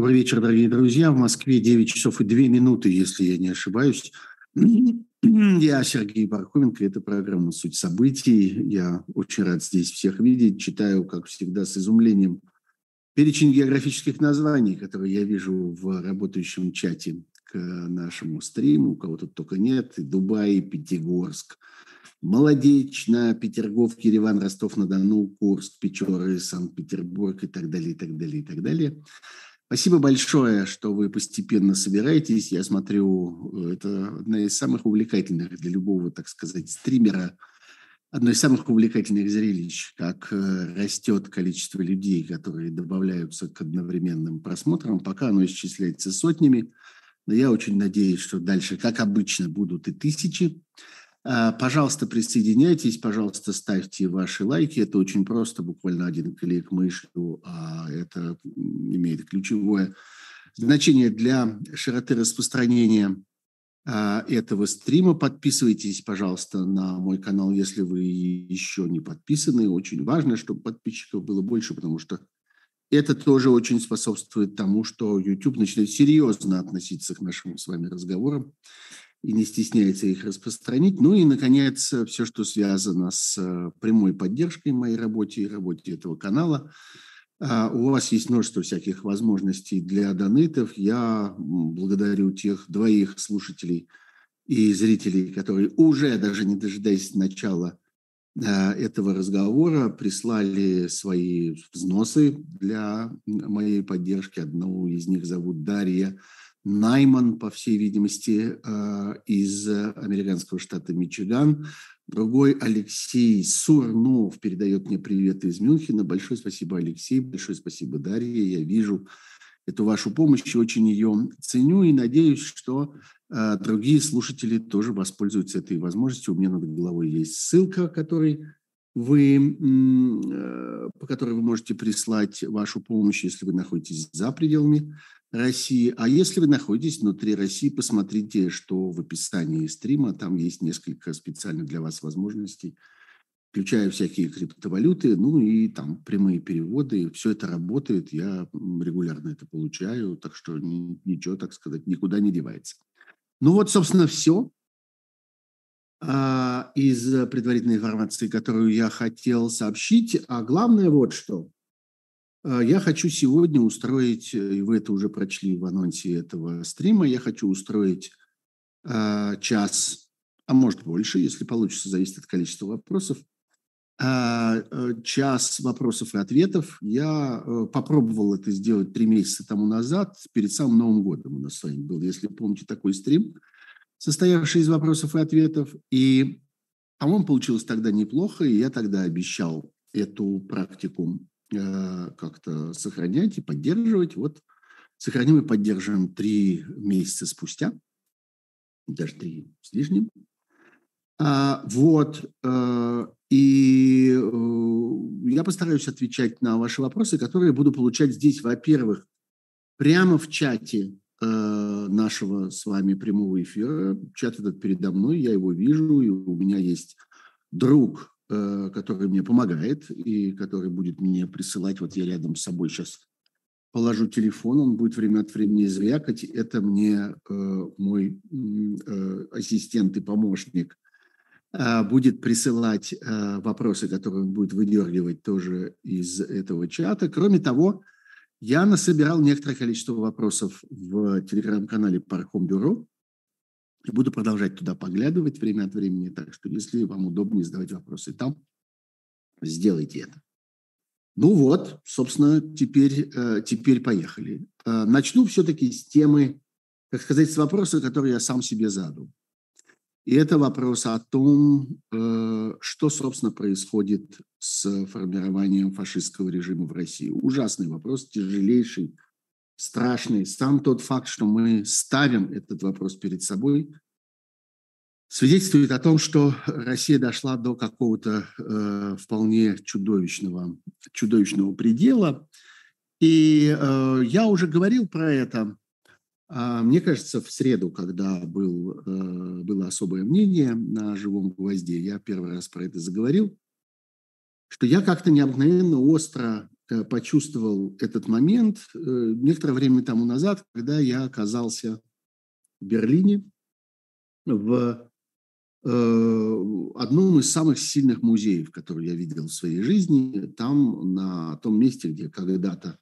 Добрый вечер, дорогие друзья. В Москве 9 часов и 2 минуты, если я не ошибаюсь. Я Сергей Пархоменко, это программа «Суть событий». Я очень рад здесь всех видеть. Читаю, как всегда, с изумлением перечень географических названий, которые я вижу в работающем чате к нашему стриму. У кого тут только нет. И Дубай, и Пятигорск, Молодечно, Петергоф, Ереван, Ростов-на-Дону, Курск, Печоры, Санкт-Петербург и так далее, и так далее, и так далее. Спасибо большое, что вы постепенно собираетесь. Я смотрю, это одна из самых увлекательных для любого, так сказать, стримера, одно из самых увлекательных зрелищ, как э, растет количество людей, которые добавляются к одновременным просмотрам. Пока оно исчисляется сотнями, но я очень надеюсь, что дальше, как обычно, будут и тысячи. А, пожалуйста, присоединяйтесь, пожалуйста, ставьте ваши лайки. Это очень просто, буквально один клик мышью. А это имеет ключевое значение для широты распространения а, этого стрима. Подписывайтесь, пожалуйста, на мой канал, если вы еще не подписаны. Очень важно, чтобы подписчиков было больше, потому что это тоже очень способствует тому, что YouTube начинает серьезно относиться к нашим с вами разговорам и не стесняется их распространить. Ну и, наконец, все, что связано с э, прямой поддержкой моей работе и работе этого канала. А, у вас есть множество всяких возможностей для донатов. Я благодарю тех двоих слушателей и зрителей, которые уже, даже не дожидаясь начала э, этого разговора, прислали свои взносы для моей поддержки. Одного из них зовут Дарья Найман, по всей видимости, э, из американского штата Мичиган. Другой Алексей Сурнов передает мне привет из Мюнхена. Большое спасибо, Алексей. Большое спасибо, Дарья. Я вижу эту вашу помощь и очень ее ценю. И надеюсь, что э, другие слушатели тоже воспользуются этой возможностью. У меня над головой есть ссылка, который вы, э, по которой вы можете прислать вашу помощь, если вы находитесь за пределами России. А если вы находитесь внутри России, посмотрите, что в описании стрима, там есть несколько специально для вас возможностей, включая всякие криптовалюты, ну и там прямые переводы. Все это работает, я регулярно это получаю, так что ничего, так сказать, никуда не девается. Ну вот, собственно, все а, из предварительной информации, которую я хотел сообщить. А главное вот что – я хочу сегодня устроить, э, и вы это уже прочли в анонсе этого стрима, я хочу устроить э, час, а может больше, если получится, зависит от количества вопросов, э, час вопросов и ответов. Я э, попробовал это сделать три месяца тому назад, перед самым Новым годом у нас с вами был, если помните, такой стрим, состоявший из вопросов и ответов. И, по-моему, получилось тогда неплохо, и я тогда обещал эту практику как-то сохранять и поддерживать. Вот сохраним и поддерживаем три месяца спустя, даже три с лишним. А, вот. Э, и э, я постараюсь отвечать на ваши вопросы, которые буду получать здесь, во-первых, прямо в чате нашего с вами прямого эфира. Чат этот передо мной, я его вижу, и у меня есть друг Э, который мне помогает и который будет мне присылать. Вот я рядом с собой сейчас положу телефон, он будет время от времени звякать. Это мне э, мой э, ассистент и помощник э, будет присылать э, вопросы, которые он будет выдергивать тоже из этого чата. Кроме того, я насобирал некоторое количество вопросов в телеграм-канале Пархом Бюро. И буду продолжать туда поглядывать время от времени. Так что, если вам удобнее задавать вопросы там, сделайте это. Ну вот, собственно, теперь, э, теперь поехали. Э, начну все-таки с темы, так сказать, с вопроса, который я сам себе задал. И это вопрос о том, э, что, собственно, происходит с формированием фашистского режима в России. Ужасный вопрос, тяжелейший, страшный. Сам тот факт, что мы ставим этот вопрос перед собой, свидетельствует о том, что Россия дошла до какого-то э, вполне чудовищного, чудовищного предела. И э, я уже говорил про это. Э, мне кажется, в среду, когда был, э, было особое мнение на живом гвозде, я первый раз про это заговорил, что я как-то необыкновенно остро почувствовал этот момент э, некоторое время тому назад, когда я оказался в Берлине в одном из самых сильных музеев, которые я видел в своей жизни. Там, на том месте, где когда-то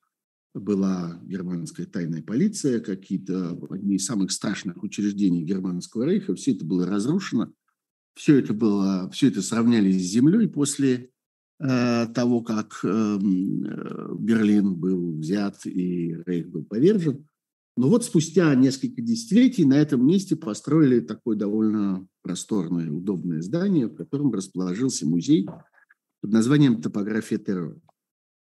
была германская тайная полиция, какие-то одни из самых страшных учреждений германского рейха, все это было разрушено, все это было, все это сравняли с землей после э, того, как эм, э, Берлин был взят и рейх был повержен. Но вот спустя несколько десятилетий на этом месте построили такое довольно просторное, удобное здание, в котором расположился музей под названием «Топография террора».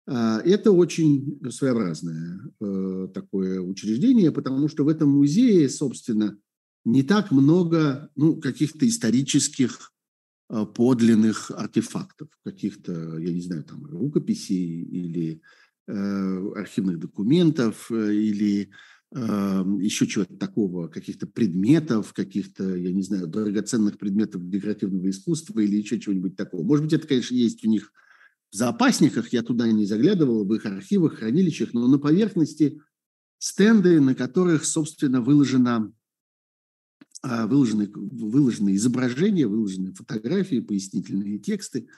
А, это очень своеобразное э, такое учреждение, потому что в этом музее, собственно, не так много ну, каких-то исторических э, подлинных артефактов, каких-то, я не знаю, там, рукописей или э, архивных документов или э, еще чего-то такого, каких-то предметов, каких-то, я не знаю, драгоценных предметов декоративного искусства или еще чего-нибудь такого. Может быть, это, конечно, есть у них в запасниках, я туда не заглядывал, в их архивах, хранилищах, но на поверхности стенды, на которых, собственно, выложено, а, выложены, выложены изображения, выложены фотографии, пояснительные тексты.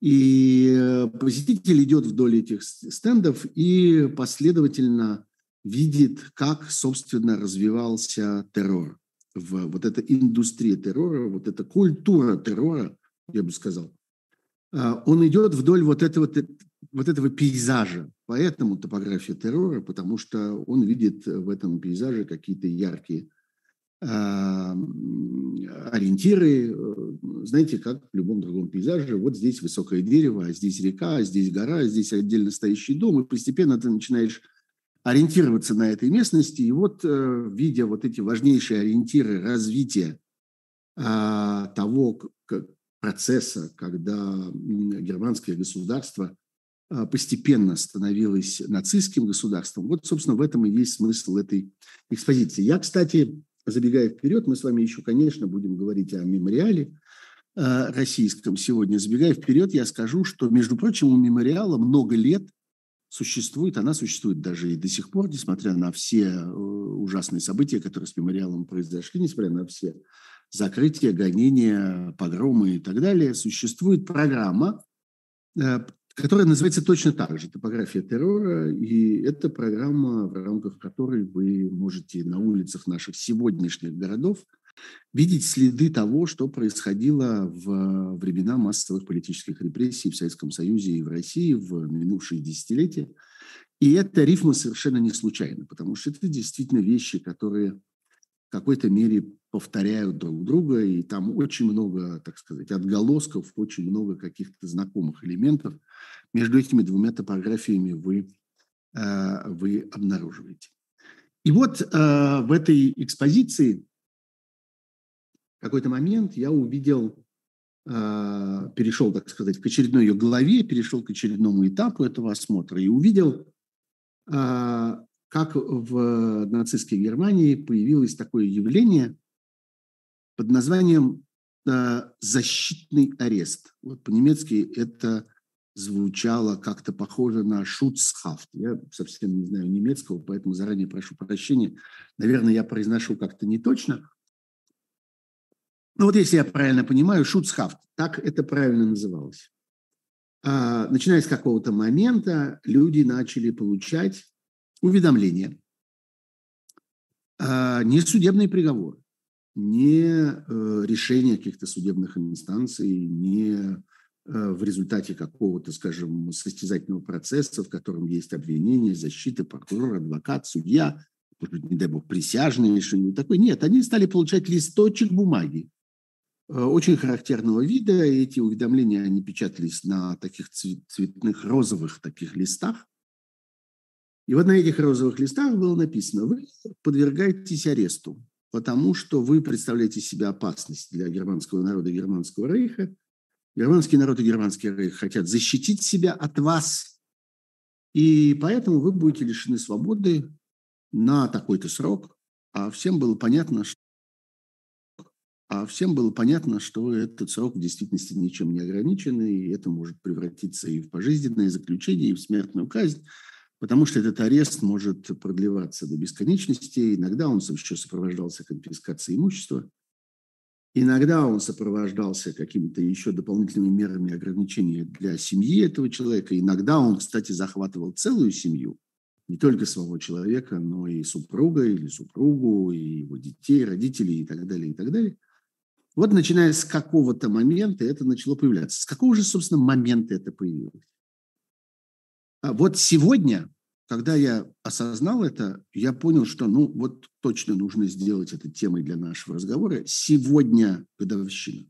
И э, посетитель идет вдоль этих стендов и последовательно видит, как, собственно, развивался террор. В, вот эта индустрия террора, вот эта культура террора, я бы сказал, а, он идет вдоль вот этого, вот этого пейзажа. Поэтому топография террора, потому что он видит в этом пейзаже какие-то яркие а, ориентиры. Знаете, как в любом другом пейзаже. Вот здесь высокое дерево, а здесь река, а здесь гора, а здесь отдельно стоящий дом. И постепенно ты начинаешь ориентироваться на этой местности. И вот, э, видя вот эти важнейшие ориентиры развития того, процесса, когда германское государство а, постепенно становилось нацистским государством. Вот, собственно, в этом и есть смысл этой экспозиции. Я, кстати, забегая вперед, мы с вами еще, конечно, будем говорить о мемориале а, российском сегодня. Забегая вперед, я скажу, что, между прочим, у мемориала много лет существует, она существует даже и до сих пор, несмотря на все э, ужасные события, которые с мемориалом произошли, несмотря на все закрытия, гонения, погромы и так далее, существует программа, э, которая называется точно так же «Топография террора», и это программа, в рамках которой вы можете на улицах наших сегодняшних городов видеть следы того, что происходило в времена массовых политических репрессий в Советском Союзе и в России в минувшие десятилетия. И эта рифма совершенно не случайна, потому что это действительно вещи, которые в какой-то мере повторяют друг друга, и там очень много, так сказать, отголосков, очень много каких-то знакомых элементов. Между этими двумя топографиями вы, э, вы обнаруживаете. И вот э, в этой экспозиции в какой-то момент я увидел, э, перешел, так сказать, к очередной ее главе, перешел к очередному этапу этого осмотра и увидел как в нацистской Германии появилось такое явление под названием э, «защитный арест». Вот по-немецки это звучало как-то похоже на «шуцхафт». Я совсем не знаю немецкого, поэтому заранее прошу прощения. Наверное, я произношу как-то не точно. Но вот если я правильно понимаю, «шуцхафт», так это правильно называлось. А, начиная с какого-то момента люди начали получать уведомления, а, не судебные приговоры, не э, решение каких-то судебных инстанций, не э, в результате какого-то, скажем, состязательного процесса, в котором есть обвинение, защита, прокурор, адвокат, судья, может быть, не дай бог, присяжные, что-нибудь такое. Нет, они стали получать листочек бумаги э, очень характерного вида. Эти уведомления, они печатались на таких цветных розовых таких листах. И вот на этих розовых листах было написано, вы подвергаетесь аресту, потому что вы представляете себя опасность для германского народа, германского рейха. Германский народ и германский рейх хотят защитить себя от вас, и поэтому вы будете лишены свободы на такой-то срок. А всем было понятно, что а всем было понятно, что этот срок в действительности ничем не ограничен, и это может превратиться и в пожизненное заключение, и в смертную казнь, потому что этот арест может продлеваться до бесконечности. Иногда он еще сопровождался конфискацией имущества, иногда он сопровождался какими-то еще дополнительными мерами ограничения для семьи этого человека. Иногда он, кстати, захватывал целую семью, не только самого человека, но и супруга или супругу, и его детей, родителей и так далее, и так далее. Вот начиная с какого-то момента это начало появляться. С какого же, собственно, момента это появилось? А вот сегодня, когда я осознал это, я понял, что ну вот точно нужно сделать это темой для нашего разговора. Сегодня годовщина.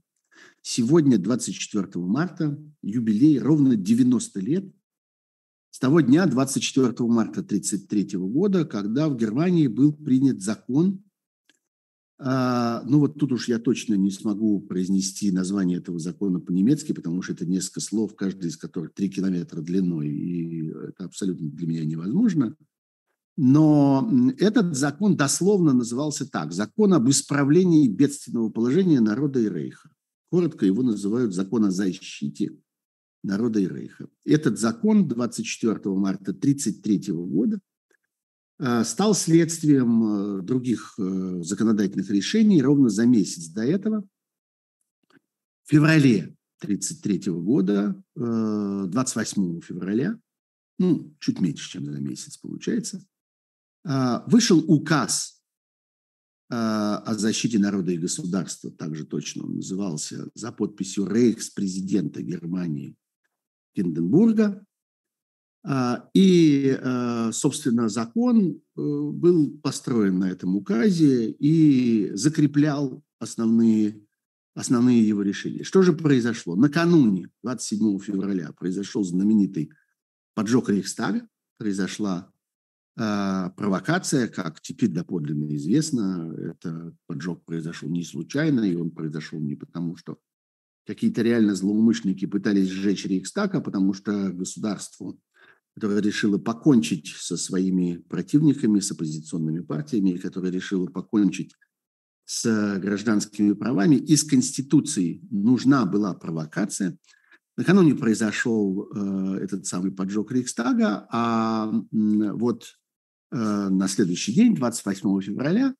Сегодня, 24 марта, юбилей, ровно 90 лет с того дня, 24 марта 1933 года, когда в Германии был принят закон, а, ну вот тут уж я точно не смогу произнести название этого закона по-немецки, потому что это несколько слов, каждый из которых 3 километра длиной, и это абсолютно для меня невозможно. Но этот закон дословно назывался так. Закон об исправлении бедственного положения народа и рейха. Коротко его называют закон о защите народа и рейха. Этот закон 24 марта 1933 года стал следствием э, других э, законодательных решений ровно за месяц до этого. В феврале 1933 года, 28 февраля, ну, чуть меньше, чем за месяц получается, вышел указ о защите народа и государства, также точно он назывался, за подписью рейхс-президента Германии Гинденбурга, а, и, а, собственно, закон э, был построен на этом указе и закреплял основные, основные его решения. Что же произошло? Накануне, 27 февраля, произошел знаменитый поджог Рейхстага, произошла а, провокация, как теперь доподлинно известно, это поджог произошел не случайно, и он произошел не потому, что какие-то реально злоумышленники пытались сжечь Рейхстаг, а потому что государству которая решила покончить со своими противниками, с оппозиционными партиями, которая решила покончить с гражданскими правами. Из Конституции нужна была провокация. Накануне произошел э, этот самый поджог Рейхстага, а вот э, на следующий день, 28 февраля,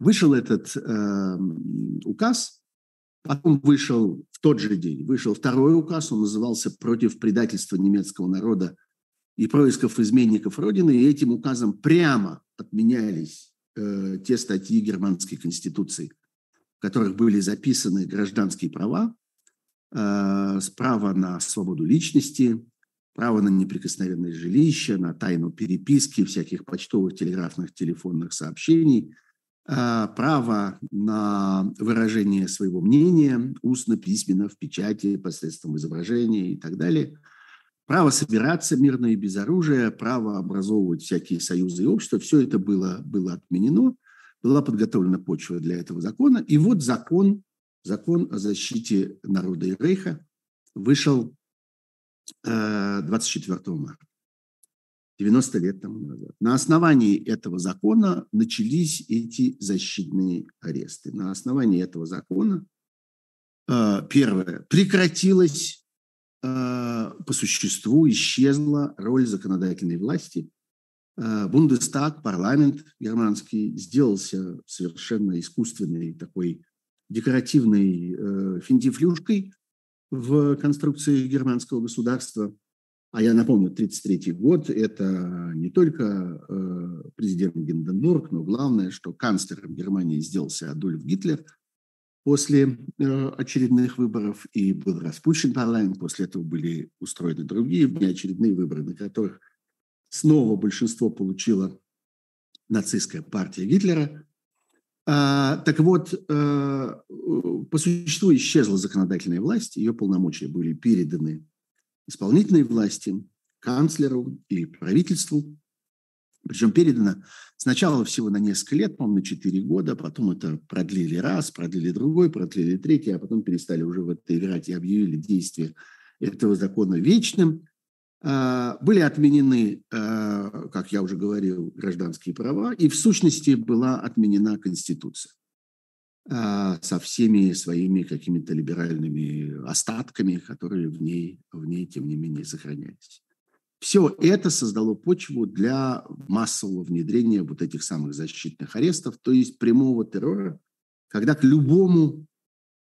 вышел этот э, указ, потом вышел в тот же день, вышел второй указ, он назывался «Против предательства немецкого народа и происков изменников Родины, и этим указом прямо отменялись э, те статьи Германской Конституции, в которых были записаны гражданские права, э, право на свободу личности, право на неприкосновенное жилище, на тайну переписки, всяких почтовых, телеграфных, телефонных сообщений, э, право на выражение своего мнения устно, письменно, в печати, посредством изображения и так далее – право собираться мирно и без оружия, право образовывать всякие союзы и общества, все это было, было отменено, была подготовлена почва для этого закона. И вот закон, закон о защите народа и рейха вышел 24 э, марта. 90 лет тому назад. На основании этого закона начались эти защитные аресты. На основании этого закона, э, первое, прекратилось по существу исчезла роль законодательной власти. Э, Бундестаг, парламент германский, сделался совершенно искусственной такой декоративной э, финтифлюшкой в конструкции германского государства. А я напомню, 1933 год – это не только президент Гинденбург, но главное, что канцлером Германии сделался Адольф Гитлер – после э, очередных выборов, и был распущен парламент, после этого были устроены другие внеочередные выборы, на которых снова большинство получила нацистская партия Гитлера. А, так вот, а, по существу исчезла законодательная власть, ее полномочия были переданы исполнительной власти, канцлеру и правительству. Причем передано сначала всего на несколько лет, по-моему, на 4 года, потом это продлили раз, продлили другой, продлили третий, а потом перестали уже в это играть и объявили действие этого закона вечным. А, были отменены, а, как я уже говорил, гражданские права, и в сущности была отменена Конституция. а, со всеми своими какими-то либеральными остатками, которые в ней, в ней, тем не менее, сохранялись. Все это создало почву для массового внедрения вот этих самых защитных арестов, то есть прямого террора, когда к любому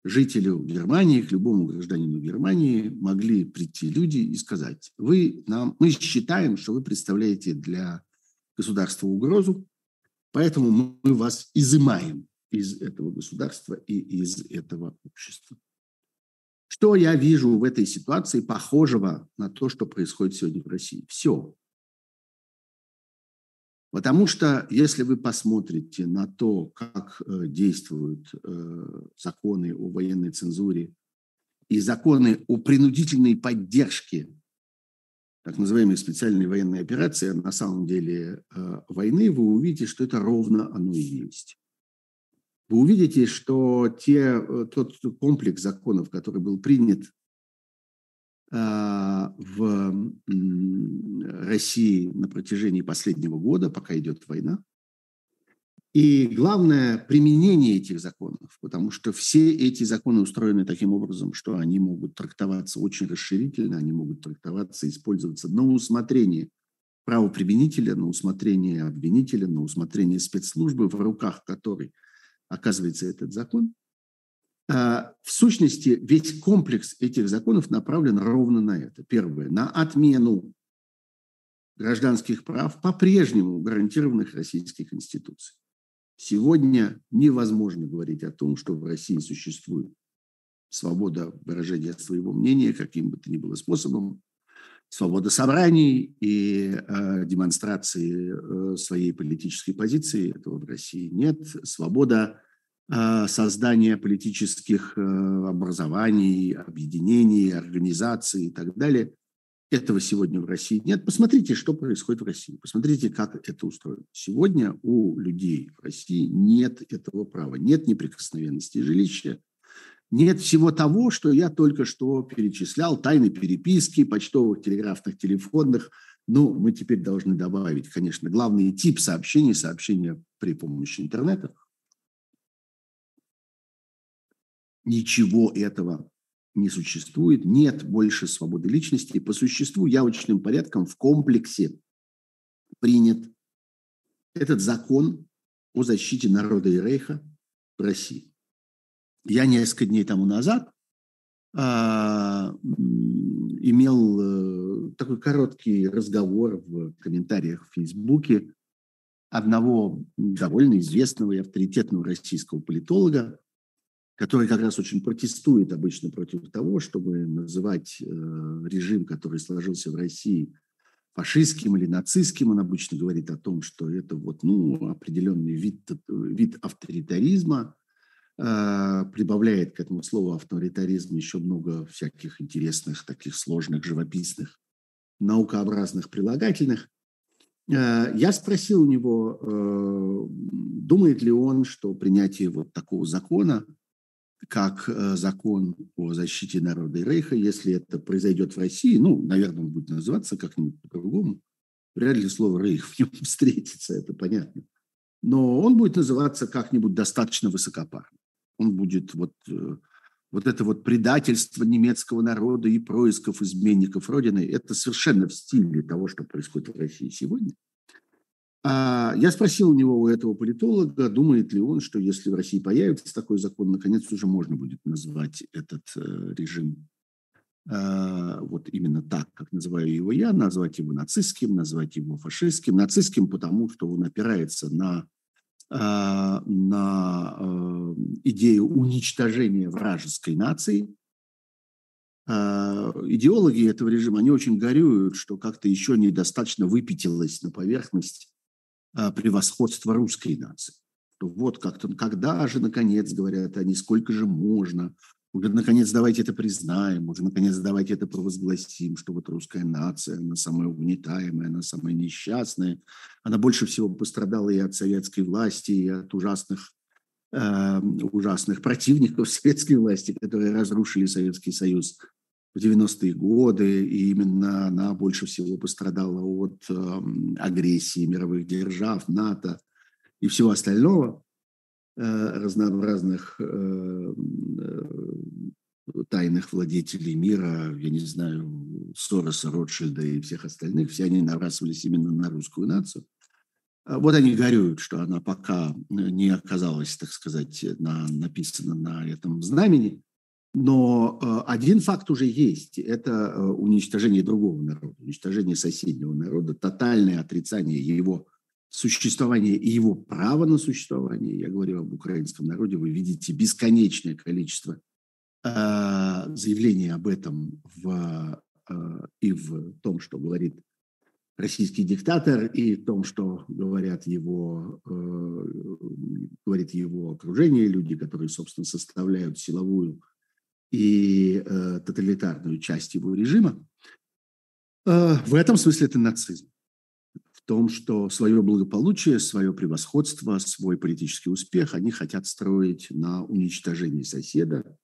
жителю Германии, к любому гражданину Германии могли прийти люди и сказать, вы нам, мы считаем, что вы представляете для государства угрозу, поэтому мы вас изымаем из этого государства и из этого общества. Что я вижу в этой ситуации похожего на то, что происходит сегодня в России? Все. Потому что если вы посмотрите на то, как э, действуют э, законы о военной цензуре и законы о принудительной поддержке так называемой специальной военной операции, а на самом деле э, войны, вы увидите, что это ровно оно и есть вы увидите, что те, э, тот комплекс законов, который был принят а, в России на протяжении последнего года, пока идет война, и главное, применение этих законов, потому что все эти законы устроены таким образом, что они могут трактоваться очень расширительно, они могут трактоваться, использоваться на усмотрение правоприменителя, на усмотрение обвинителя, на усмотрение спецслужбы, в руках которой – оказывается этот закон, а, в сущности, весь комплекс этих законов направлен ровно на это. Первое, на отмену гражданских прав, по-прежнему гарантированных Российской Конституцией. Сегодня невозможно говорить о том, что в России существует свобода выражения своего мнения каким бы то ни было способом, свобода собраний и э, демонстрации э, своей политической позиции. Этого в России нет. Свобода э, создания политических э, образований, объединений, организаций и так далее. Этого сегодня в России нет. Посмотрите, что происходит в России. Посмотрите, как это устроено. Сегодня у людей в России нет этого права. Нет неприкосновенности жилища, нет всего того, что я только что перечислял, тайны переписки, почтовых, телеграфных, телефонных. Ну, мы теперь должны добавить, конечно, главный тип сообщений, сообщения при помощи интернета. Ничего этого не существует, нет больше свободы личности. По существу явочным порядком в комплексе принят этот закон о защите народа и рейха в России. Я несколько дней тому назад а, имел э, такой короткий разговор в комментариях в Фейсбуке одного довольно известного и авторитетного российского политолога, который как раз очень протестует обычно против того, чтобы называть э, режим, который сложился в России, фашистским или нацистским. Он обычно говорит о том, что это вот, ну, определенный вид, вид авторитаризма, прибавляет к этому слову авторитаризм еще много всяких интересных, таких сложных, живописных, наукообразных прилагательных. А, я спросил у него, а, думает ли он, что принятие вот такого закона, как закон о защите народа и рейха, если это произойдет в России, ну, наверное, он будет называться как-нибудь по-другому, вряд ли слово «рейх» в нем встретится, это понятно. Но он будет называться как-нибудь достаточно высокопарно он будет вот, э, вот это вот предательство немецкого народа и происков изменников Родины, это совершенно в стиле того, что происходит в России сегодня. А я спросил у него, у этого политолога, думает ли он, что если в России появится такой закон, наконец уже можно будет назвать этот э, режим э, вот именно так, как называю его я, назвать его нацистским, назвать его фашистским. Нацистским, потому что он опирается на на э, идею уничтожения вражеской нации. А, идеологи этого режима, они очень горюют, что как-то еще недостаточно выпятилась на поверхность а, превосходство русской нации. Вот как-то, когда же, наконец, говорят они, сколько же можно – уже, наконец, давайте это признаем, уже, наконец, давайте это провозгласим, что вот русская нация, она самая угнетаемая, она самая несчастная. Она больше всего пострадала и от советской власти, и от ужасных, э, ужасных противников советской власти, которые разрушили Советский Союз в 90-е годы, и именно она больше всего пострадала от э, агрессии мировых держав, НАТО и всего остального. Разнообразных тайных владетелей мира, я не знаю, Сороса, Ротшильда и всех остальных, все они набрасывались именно на русскую нацию. А вот они горюют, что она пока не оказалась, так сказать, на, написана на этом знамени. Но э, один факт уже есть. Это э, уничтожение другого народа, уничтожение соседнего народа, тотальное отрицание его существования и его права на существование. Я говорю об украинском народе. Вы видите бесконечное количество Э, заявление об этом в, э, и в том, что говорит российский диктатор, и в том, что говорят его, э, говорит его окружение, люди, которые, собственно, составляют силовую и тоталитарную часть его режима, в этом смысле это нацизм. Том, что свое благополучие, свое превосходство, свой политический успех они хотят строить на уничтожении соседа,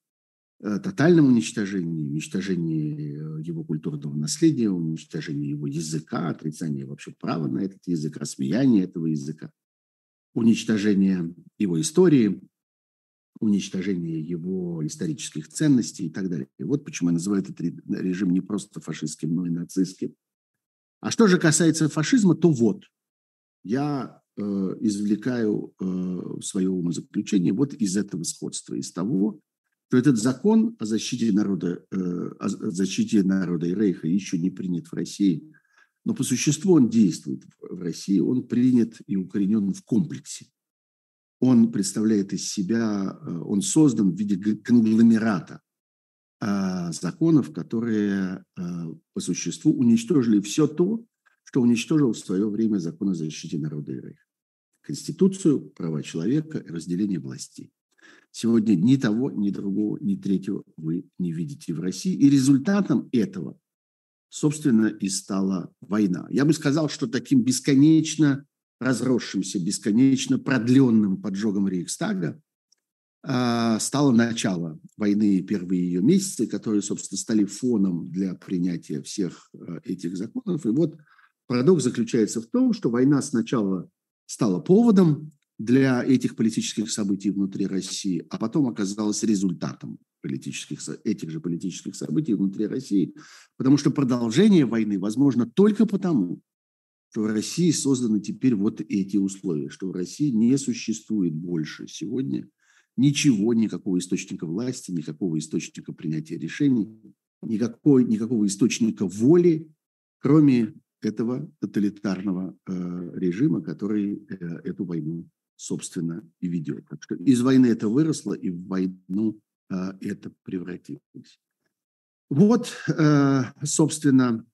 Э, тотальном уничтожении, уничтожении э, его культурного наследия, уничтожении его языка, отрицании вообще права на этот язык, рассмеяние этого языка, уничтожение его истории, уничтожение его исторических ценностей и так далее. И вот почему я называю этот режим не просто фашистским, но и нацистским. А что же касается фашизма, то вот, я э, извлекаю э, свое умозаключение вот из этого сходства, из того, что этот закон о защите народа, э, о защите народа и рейха еще не принят в России, но по существу он действует в России, он принят и укоренен в комплексе. Он представляет из себя, э, он создан в виде конгломерата законов, которые по существу уничтожили все то, что уничтожил в свое время закон о защите народа и рейха. Конституцию, права человека разделение властей. Сегодня ни того, ни другого, ни третьего вы не видите в России. И результатом этого, собственно, и стала война. Я бы сказал, что таким бесконечно разросшимся, бесконечно продленным поджогом Рейхстага стало начало войны, первые ее месяцы, которые, собственно, стали фоном для принятия всех а, этих законов. И вот парадокс заключается в том, что война сначала стала поводом для этих политических событий внутри России, а потом оказалась результатом политических, этих же политических событий внутри России, потому что продолжение войны возможно только потому, что в России созданы теперь вот эти условия, что в России не существует больше сегодня ничего, никакого источника власти, никакого источника принятия решений, никакой, никакого источника воли, кроме этого тоталитарного э, режима, который э, эту войну собственно, и ведет. Так что из войны это выросло, и в войну э, это превратилось. Вот, э, собственно,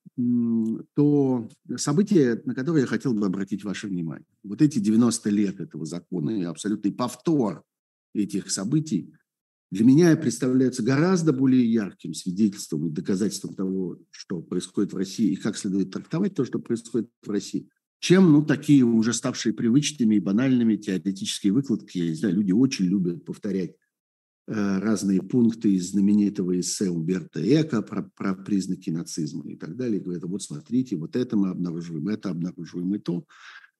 то событие, на которое я хотел бы обратить ваше внимание. Вот эти 90 лет этого закона и абсолютный повтор этих событий для меня представляются гораздо более ярким свидетельством и доказательством того, что происходит в России и как следует трактовать то, что происходит в России – чем ну, такие уже ставшие привычными и банальными теоретические выкладки. Я не знаю, люди очень любят повторять э, разные пункты из знаменитого эссе Умберта Эко про, про признаки нацизма и так далее. Говорят, вот смотрите, вот это мы обнаруживаем, это обнаруживаем и то.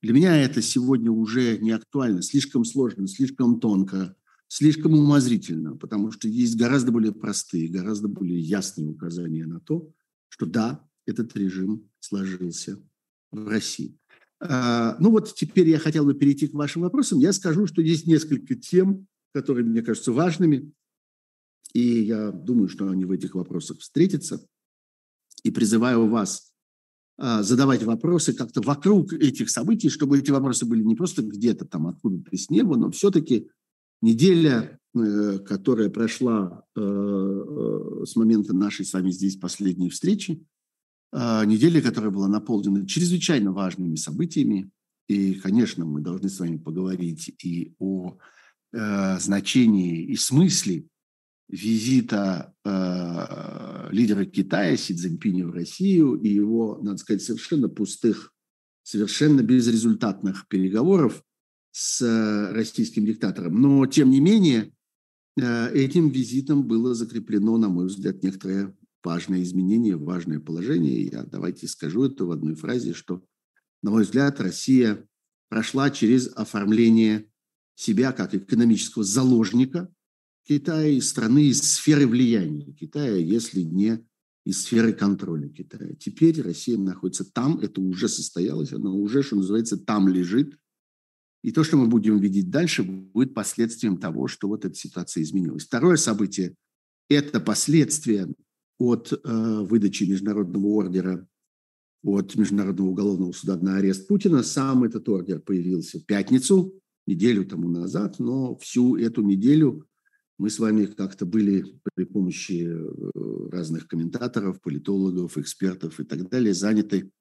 Для меня это сегодня уже не актуально, слишком сложно, слишком тонко, слишком умозрительно, потому что есть гораздо более простые, гораздо более ясные указания на то, что да, этот режим сложился в России. А, ну вот теперь я хотел бы перейти к вашим вопросам. Я скажу, что есть несколько тем, которые мне кажутся важными, и я думаю, что они в этих вопросах встретятся. И призываю вас а, задавать вопросы как-то вокруг этих событий, чтобы эти вопросы были не просто где-то там откуда-то с неба, но все-таки неделя, э, которая прошла э, э, с момента нашей с вами здесь последней встречи, а, неделя, которая была наполнена чрезвычайно важными событиями. И, конечно, мы должны с вами поговорить и о значении и смысле визита э, лидера Китая Си Цзиньпиня в Россию и его, надо сказать, совершенно пустых, совершенно безрезультатных переговоров с э, российским диктатором. Но, тем не менее, э, этим визитом было закреплено, на мой взгляд, некоторое важное изменение, важное положение. Я давайте скажу это в одной фразе, что, на мой взгляд, Россия прошла через оформление себя как экономического заложника Китая из страны, из сферы влияния Китая, если не из сферы контроля Китая. Теперь Россия находится там, это уже состоялось, она уже, что называется, там лежит. И то, что мы будем видеть дальше, будет последствием того, что вот эта ситуация изменилась. Второе событие – это последствия от э, выдачи международного ордера от Международного уголовного суда на арест Путина. Сам этот ордер появился в пятницу, неделю тому назад, но всю эту неделю мы с вами как-то были при помощи э, разных комментаторов, политологов, экспертов и так далее заняты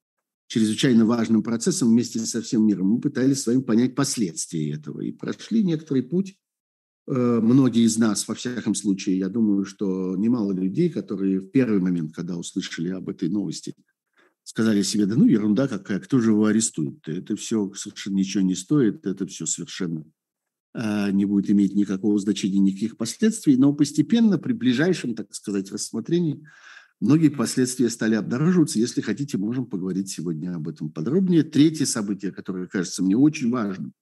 чрезвычайно важным процессом вместе со всем миром. Мы пытались с вами понять последствия этого и прошли некоторый путь. Э, многие из нас, во всяком случае, я думаю, что немало людей, которые в первый момент, когда услышали об этой новости, сказали себе, да ну ерунда какая, кто же его арестует? Это все совершенно ничего не стоит, это все совершенно Э, не будет иметь никакого значения, никаких последствий, но постепенно при ближайшем, так сказать, рассмотрении многие последствия стали обнаруживаться. Если хотите, можем поговорить сегодня об этом подробнее. Третье событие, которое кажется мне очень важным,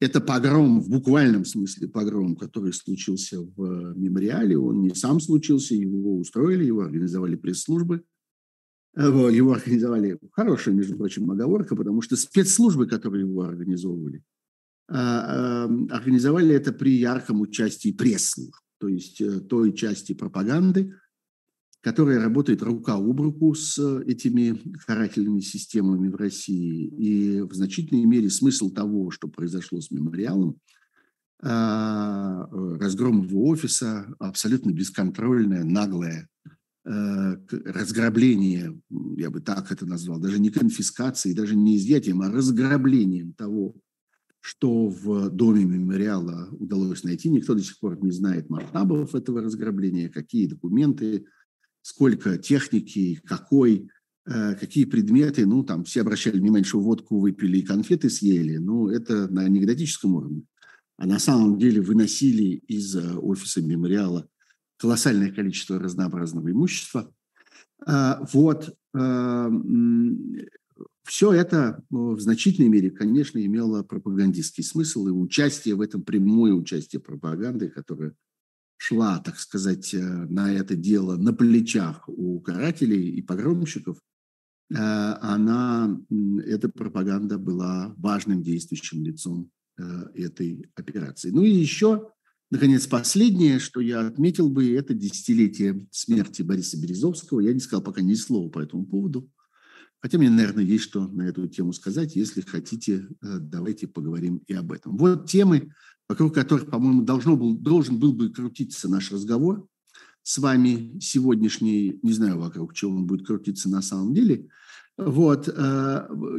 это погром, в буквальном смысле погром, который случился в мемориале. Он не сам случился, его устроили, его организовали пресс-службы. Э, его организовали, хорошая, между прочим, оговорка, потому что спецслужбы, которые его организовывали, а, организовали это при ярком участии прессы, то есть э, той части пропаганды, которая работает рука об руку с этими карательными системами в России. И в значительной мере смысл того, что произошло с мемориалом, а, разгром его офиса, абсолютно бесконтрольное, наглое э, разграбление, я бы так это назвал, даже не конфискацией, даже не изъятием, а разграблением того, что в доме мемориала удалось найти. Никто до сих пор не знает масштабов этого разграбления, какие документы, сколько техники, какой, э, какие предметы. Ну, там все обращали внимание, что водку выпили и конфеты съели. Ну, это на анекдотическом уровне. А на самом деле выносили из э, офиса мемориала колоссальное количество разнообразного имущества. А, вот. Э, все это ну, в значительной мере, конечно, имело пропагандистский смысл, и участие в этом, прямое участие пропаганды, которая шла, так сказать, э, на это дело на плечах у карателей и погромщиков, э, она, эта пропаганда была важным действующим лицом э, этой операции. Ну и еще, наконец, последнее, что я отметил бы, это десятилетие смерти Бориса Березовского. Я не сказал пока ни слова по этому поводу. Хотя мне, наверное, есть что на эту тему сказать. Если хотите, давайте поговорим и об этом. Вот темы, вокруг которых, по-моему, должно был, должен был бы крутиться наш разговор с вами сегодняшний. Не знаю, вокруг чего он будет крутиться на самом деле. Вот, э,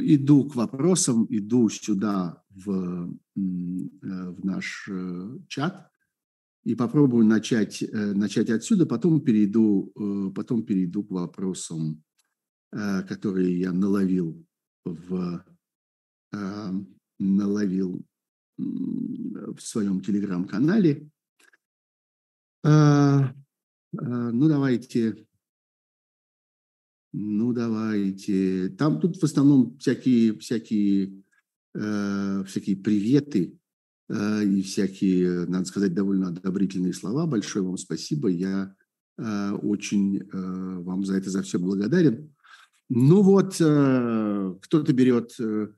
иду к вопросам, иду сюда в, э, в наш чат и попробую начать, начать отсюда, потом перейду, потом перейду к вопросам Э, которые я наловил в э, наловил в своем телеграм-канале. Э, ну, давайте, ну, давайте. Там тут в основном всякие, всякие, всякие приветы и всякие, надо сказать, довольно одобрительные слова. Большое вам спасибо. Я очень вам за это за все благодарен. Ну вот, э, кто-то берет, э,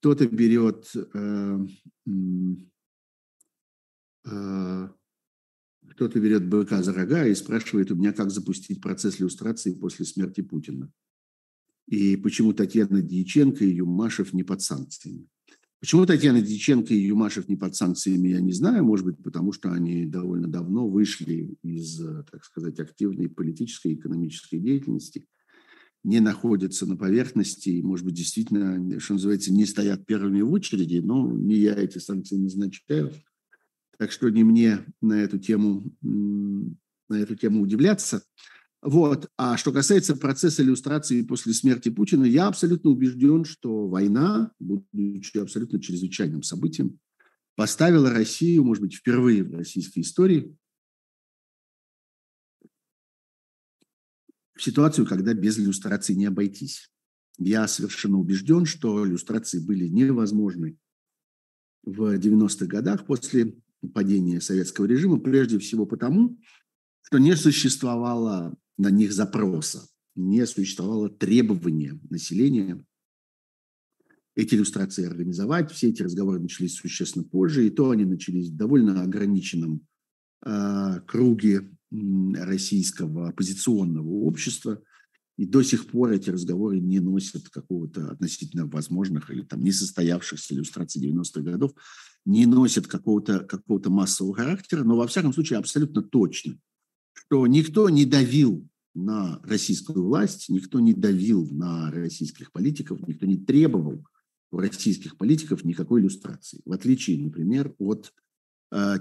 кто-то берет, э, кто-то берет быка за рога и спрашивает у меня, как запустить процесс иллюстрации после смерти Путина. И почему Татьяна Дьяченко и Юмашев не под санкциями. Почему Татьяна Дьяченко и Юмашев не под санкциями, я не знаю. Может быть, потому что они довольно давно вышли из, так сказать, активной политической и экономической деятельности – не находятся на поверхности, может быть, действительно, что называется, не стоят первыми в очереди, но не я эти санкции назначаю. Так что не мне на эту тему, на эту тему удивляться. Вот. А что касается процесса иллюстрации после смерти Путина, я абсолютно убежден, что война, будучи абсолютно чрезвычайным событием, поставила Россию, может быть, впервые в российской истории в ситуацию, когда без иллюстрации не обойтись. Я совершенно убежден, что иллюстрации были невозможны в 90-х годах после падения советского режима, прежде всего потому, что не существовало на них запроса, не существовало требования населения эти иллюстрации организовать. Все эти разговоры начались существенно позже, и то они начались в довольно ограниченном э, круге российского оппозиционного общества. И до сих пор эти разговоры не носят какого-то относительно возможных или там несостоявшихся иллюстраций 90-х годов, не носят какого-то какого массового характера, но во всяком случае абсолютно точно, что никто не давил на российскую власть, никто не давил на российских политиков, никто не требовал у российских политиков никакой иллюстрации. В отличие, например, от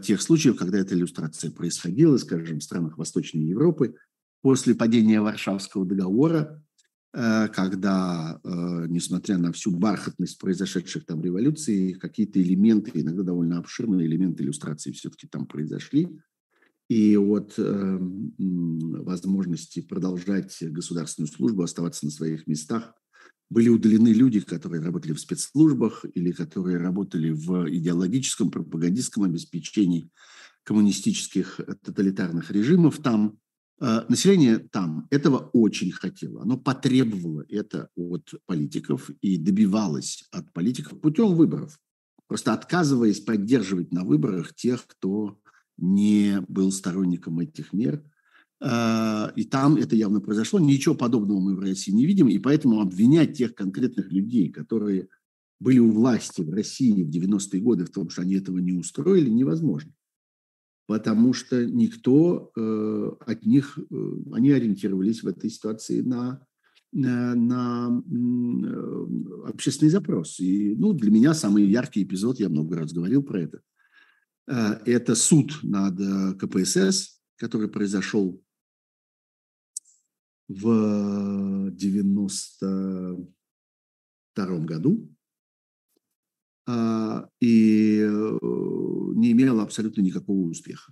тех случаев, когда эта иллюстрация происходила, скажем, в странах Восточной Европы, после падения Варшавского договора, э, когда, э, несмотря на всю бархатность произошедших там революций, какие-то элементы, иногда довольно обширные элементы иллюстрации все-таки там произошли. И от э, возможности продолжать государственную службу, оставаться на своих местах – были удалены люди, которые работали в спецслужбах или которые работали в идеологическом, пропагандистском обеспечении коммунистических э, тоталитарных режимов там. Э, население там этого очень хотело. Оно потребовало это от политиков и добивалось от политиков путем выборов. Просто отказываясь поддерживать на выборах тех, кто не был сторонником этих мер – и там это явно произошло. Ничего подобного мы в России не видим, и поэтому обвинять тех конкретных людей, которые были у власти в России в 90-е годы в том, что они этого не устроили, невозможно. Потому что никто э, от них, э, они ориентировались в этой ситуации на, на, на э, общественный запрос. И ну, для меня самый яркий эпизод, я много раз говорил про это, э, это суд над э, КПСС, который произошел в 92 году а, и э, не имел абсолютно никакого успеха.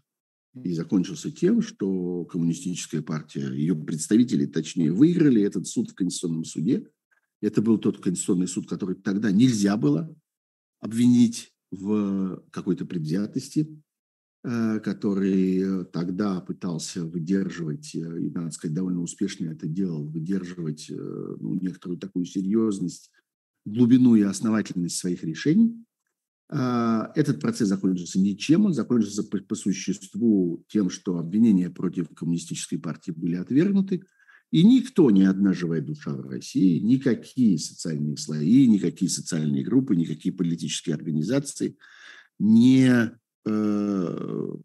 И закончился тем, что коммунистическая партия, ее представители, точнее, выиграли этот суд в Конституционном суде. Это был тот Конституционный суд, который тогда нельзя было обвинить в какой-то предвзятости. Э, который э, тогда пытался выдерживать, э, и, надо сказать, довольно успешно это делал, выдерживать ну, некоторую такую серьезность, глубину и основательность своих решений. А, этот процесс закончился ничем, он закончился по, по существу тем, что обвинения против коммунистической партии были отвергнуты, и никто, ни одна живая душа в России, никакие социальные слои, никакие социальные группы, никакие политические организации не Э,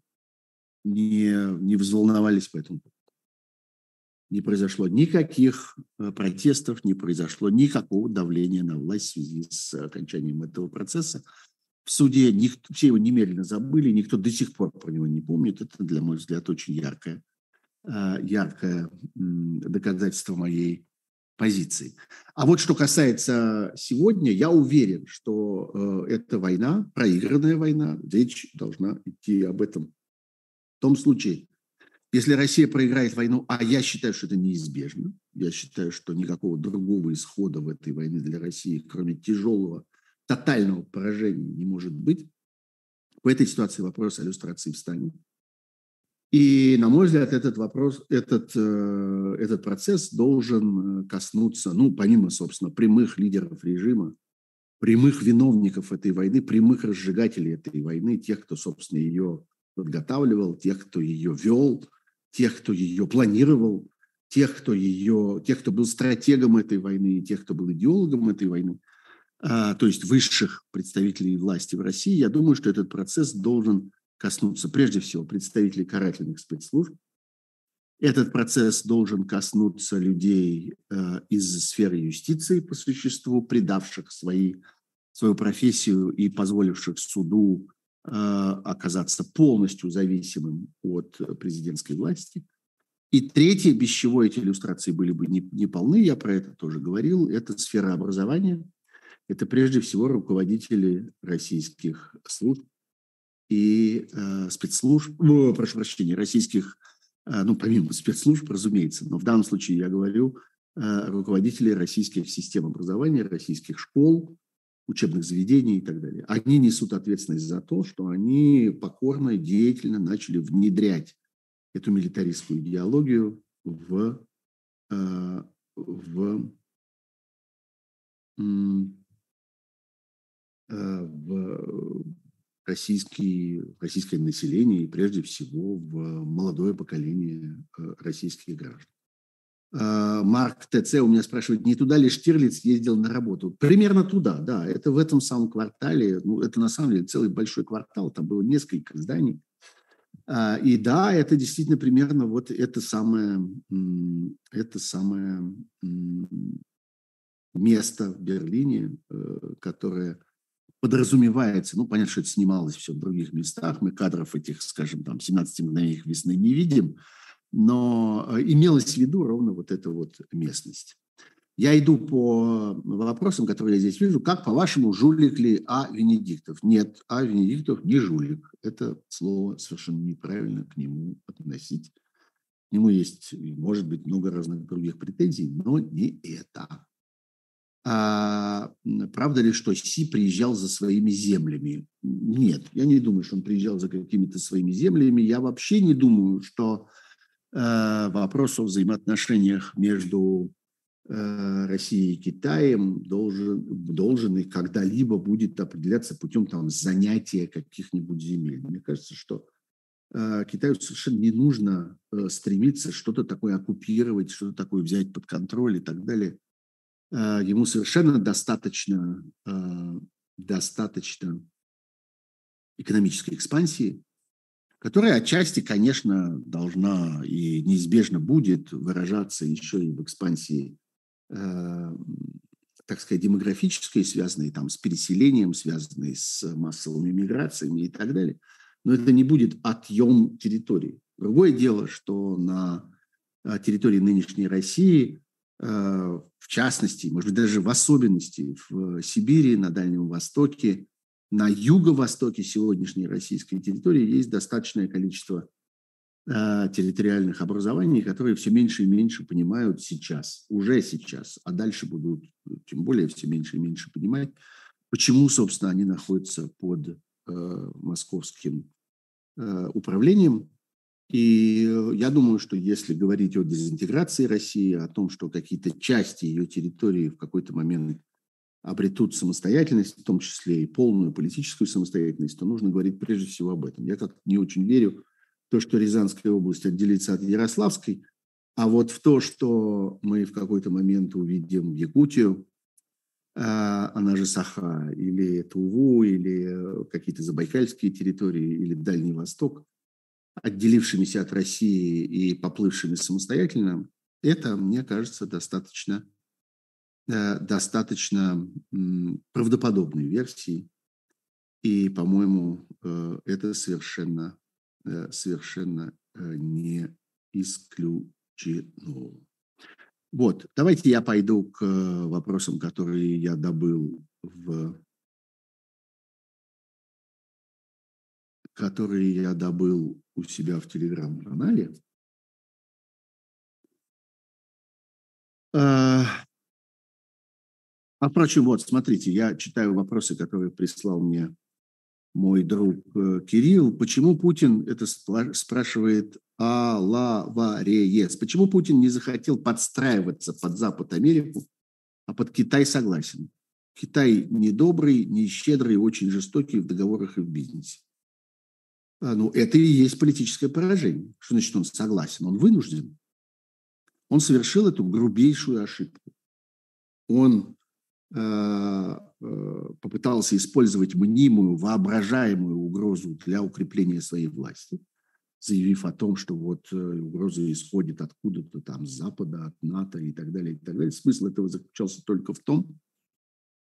не, не взволновались по этому поводу. Не произошло никаких э, протестов, не произошло никакого давления на власть в связи с окончанием этого процесса. В суде никто, все его немедленно забыли, никто до сих пор про него не помнит. Это, для мой взгляд, очень яркое, э, яркое доказательство моей позиции. А вот что касается сегодня, я уверен, что э, эта война, проигранная война, речь должна идти об этом. В том случае, если Россия проиграет войну, а я считаю, что это неизбежно, я считаю, что никакого другого исхода в этой войне для России, кроме тяжелого, тотального поражения, не может быть, в этой ситуации вопрос о иллюстрации встанет. И, на мой взгляд, этот вопрос, этот, э, этот процесс должен э, коснуться, ну, помимо, собственно, прямых лидеров режима, прямых виновников этой войны, прямых разжигателей этой войны, тех, кто, собственно, ее подготавливал, тех, кто ее вел, тех, кто ее планировал, тех, кто, ее, тех, кто был стратегом этой войны, тех, кто был идеологом этой войны, а, то есть высших представителей власти в России, я думаю, что этот процесс должен коснуться прежде всего представителей карательных спецслужб. Этот процесс должен коснуться людей э, из сферы юстиции по существу, предавших свои, свою профессию и позволивших суду э, оказаться полностью зависимым от президентской власти. И третье, без чего эти иллюстрации были бы не, не полны, я про это тоже говорил, это сфера образования. Это прежде всего руководители российских служб, и э, спецслужб, ну, прошу прощения, российских, э, ну, помимо спецслужб, разумеется, но в данном случае я говорю э, руководителей российских систем образования, российских школ, учебных заведений и так далее. Они несут ответственность за то, что они покорно и деятельно начали внедрять эту милитаристскую идеологию в, э, в, э, в российский, российское население и прежде всего в молодое поколение э, российских граждан. А, Марк ТЦ у меня спрашивает, не туда ли Штирлиц ездил на работу? Примерно туда, да. Это в этом самом квартале. Ну, это на самом деле целый большой квартал. Там было несколько зданий. А, и да, это действительно примерно вот это самое, это самое место в Берлине, э, которое подразумевается, ну, понятно, что это снималось все в других местах, мы кадров этих, скажем, там, 17 мгновений весны не видим, но э, имелось в виду ровно вот эта вот местность. Я иду по вопросам, которые я здесь вижу. Как, по-вашему, жулик ли А. Венедиктов? Нет, А. Венедиктов не жулик. Это слово совершенно неправильно к нему относить. К нему есть, может быть, много разных других претензий, но не это. А, правда ли, что Си приезжал за своими землями? Нет, я не думаю, что он приезжал за какими-то своими землями. Я вообще не думаю, что э, вопрос о взаимоотношениях между э, Россией и Китаем должен, должен и когда-либо будет определяться путем там, занятия каких-нибудь земель. Мне кажется, что э, Китаю совершенно не нужно э, стремиться что-то такое оккупировать, что-то такое взять под контроль и так далее – ему совершенно достаточно, э, достаточно экономической экспансии, которая отчасти, конечно, должна и неизбежно будет выражаться еще и в экспансии, э, так сказать, демографической, связанной там с переселением, связанной с массовыми миграциями и так далее. Но это не будет отъем территории. Другое дело, что на территории нынешней России Э, в частности, может быть, даже в особенности в Сибири, на Дальнем Востоке, на юго-востоке сегодняшней российской территории есть достаточное количество э, территориальных образований, которые все меньше и меньше понимают сейчас, уже сейчас, а дальше будут тем более все меньше и меньше понимать, почему, собственно, они находятся под э, московским э, управлением, и э, я думаю, что если говорить о дезинтеграции России, о том, что какие-то части ее территории в какой-то момент обретут самостоятельность, в том числе и полную политическую самостоятельность, то нужно говорить прежде всего об этом. Я как-то не очень верю в то, что Рязанская область отделится от Ярославской, а вот в то, что мы в какой-то момент увидим Якутию, а, она же Саха, или Туву, или э, какие-то забайкальские территории, или Дальний Восток, отделившимися от России и поплывшими самостоятельно, это, мне кажется, достаточно, э, достаточно правдоподобной версией. И, по-моему, э, это совершенно, э, совершенно не исключено. Вот, давайте я пойду к вопросам, которые я добыл в которые я добыл у себя в телеграм-канале. А, а впрочем, вот, смотрите, я читаю вопросы, которые прислал мне мой друг э, Кирилл. Почему Путин, это спрашивает Алавареец, почему Путин не захотел подстраиваться под Запад Америку, а под Китай согласен? Китай недобрый, не щедрый, очень жестокий в договорах и в бизнесе. А, ну, это и есть политическое поражение. Что значит он согласен? Он вынужден. Он совершил эту грубейшую ошибку. Он э, э, попытался использовать мнимую, воображаемую угрозу для укрепления своей власти, заявив о том, что вот э, угроза исходит откуда-то там с Запада, от НАТО и так далее, и так далее. Смысл этого заключался только в том,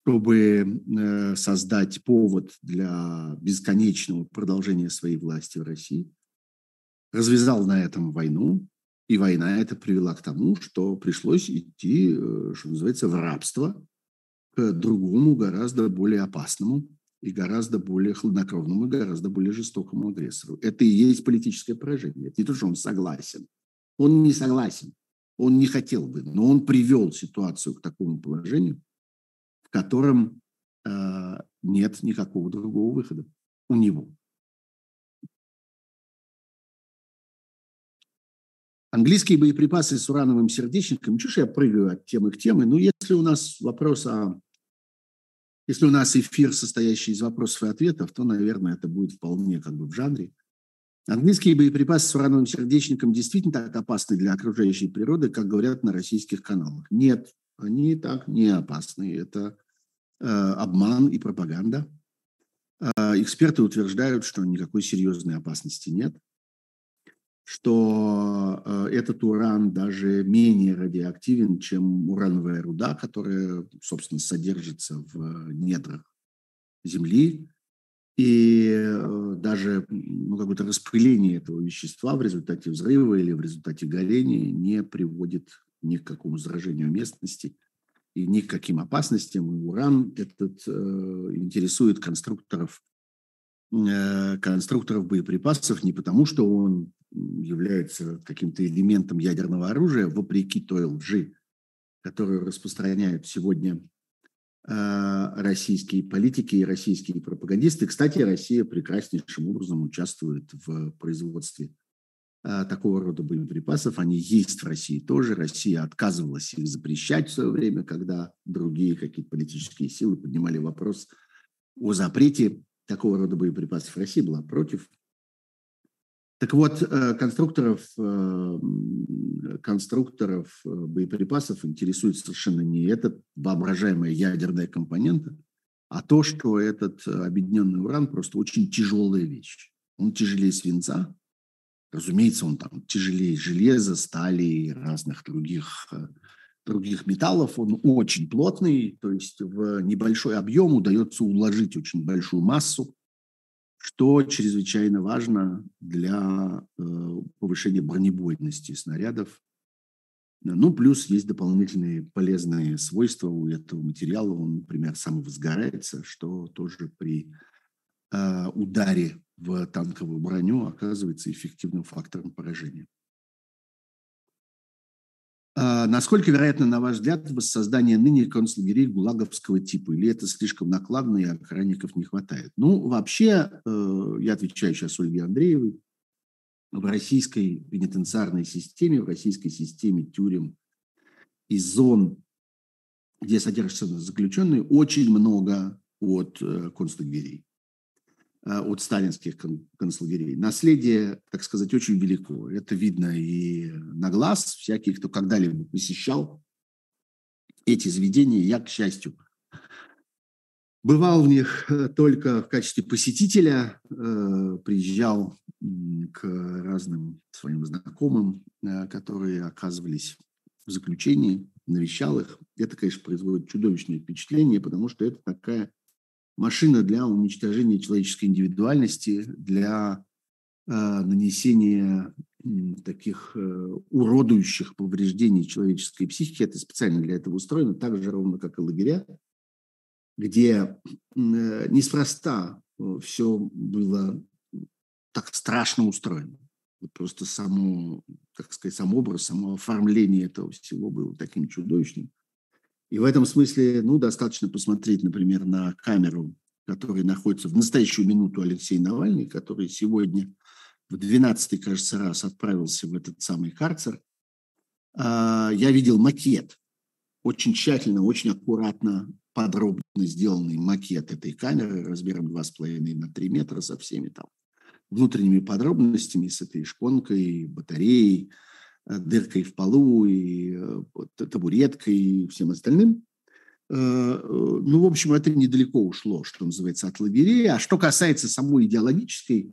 чтобы э, создать повод для бесконечного продолжения своей власти в России, развязал на этом войну, и война это привела к тому, что пришлось идти, э, что называется, в рабство к другому, гораздо более опасному и гораздо более хладнокровному, и гораздо более жестокому агрессору. Это и есть политическое поражение. Это не то, что он согласен. Он не согласен. Он не хотел бы, но он привел ситуацию к такому положению, в котором нет никакого другого выхода у него. Английские боеприпасы с урановым сердечником. Чушь я прыгаю от темы к теме. Ну, если у нас вопрос о... Если у нас эфир, состоящий из вопросов и ответов, то, наверное, это будет вполне как бы в жанре. Английские боеприпасы с урановым сердечником действительно так опасны для окружающей природы, как говорят на российских каналах? Нет, они так не опасны. Это э, обман и пропаганда. Э, эксперты утверждают, что никакой серьезной опасности нет что э, этот уран даже менее радиоактивен, чем урановая руда, которая, собственно, содержится в недрах Земли. И э, даже ну, какое-то распыление этого вещества в результате взрыва или в результате горения не приводит ни к какому заражению местности и ни к каким опасностям. И уран этот э, интересует конструкторов э, конструкторов боеприпасов не потому, что он является каким-то элементом ядерного оружия, вопреки той лжи, которую распространяют сегодня э, российские политики и российские пропагандисты. Кстати, Россия прекраснейшим образом участвует в производстве такого рода боеприпасов. Они есть в России тоже. Россия отказывалась их запрещать в свое время, когда другие какие-то политические силы поднимали вопрос о запрете такого рода боеприпасов. Россия была против. Так вот, э, конструкторов, э, конструкторов э, боеприпасов интересует совершенно не эта воображаемая ядерная компонента, а то, что этот объединенный уран просто очень тяжелая вещь. Он тяжелее свинца, разумеется, он там тяжелее железа, стали и разных других, других металлов. Он очень плотный, то есть в небольшой объем удается уложить очень большую массу что чрезвычайно важно для э, повышения бронебойности снарядов. Ну, плюс есть дополнительные полезные свойства у этого материала. Он, например, самовозгорается, что тоже при э, ударе в танковую броню оказывается эффективным фактором поражения. А насколько вероятно, на ваш взгляд, воссоздание ныне концлагерей гулаговского типа? Или это слишком накладно и охранников не хватает? Ну, вообще, э, я отвечаю сейчас Ольге Андреевой, в российской пенитенциарной системе, в российской системе тюрем и зон, где содержатся заключенные, очень много от э, концлагерей. Э, от сталинских концлагерей. Наследие, так сказать, очень велико. Это видно и на глаз. Всякий, кто когда-либо посещал эти заведения, я, к счастью, бывал в них э, только в качестве посетителя, э, приезжал к разным своим знакомым, которые оказывались в заключении, навещал их. Это, конечно, производит чудовищное впечатление, потому что это такая машина для уничтожения человеческой индивидуальности, для э, нанесения э, таких э, уродующих повреждений человеческой психики. Это специально для этого устроено, так же ровно как и лагеря, где э, неспроста все было так страшно устроено. Просто само, так сказать, сам образ, само оформление этого всего было таким чудовищным. И в этом смысле, ну, достаточно посмотреть, например, на камеру, которая находится в настоящую минуту Алексей Навальный, который сегодня в 12-й, кажется, раз отправился в этот самый карцер. А, я видел макет, очень тщательно, очень аккуратно, подробно сделанный макет этой камеры размером 2,5 на 3 метра со всеми там внутренними подробностями, с этой шпонкой, батареей, дыркой в полу, и э, табуреткой, и всем остальным. Э, ну, в общем, это недалеко ушло, что называется, от лагерей. А что касается самой идеологической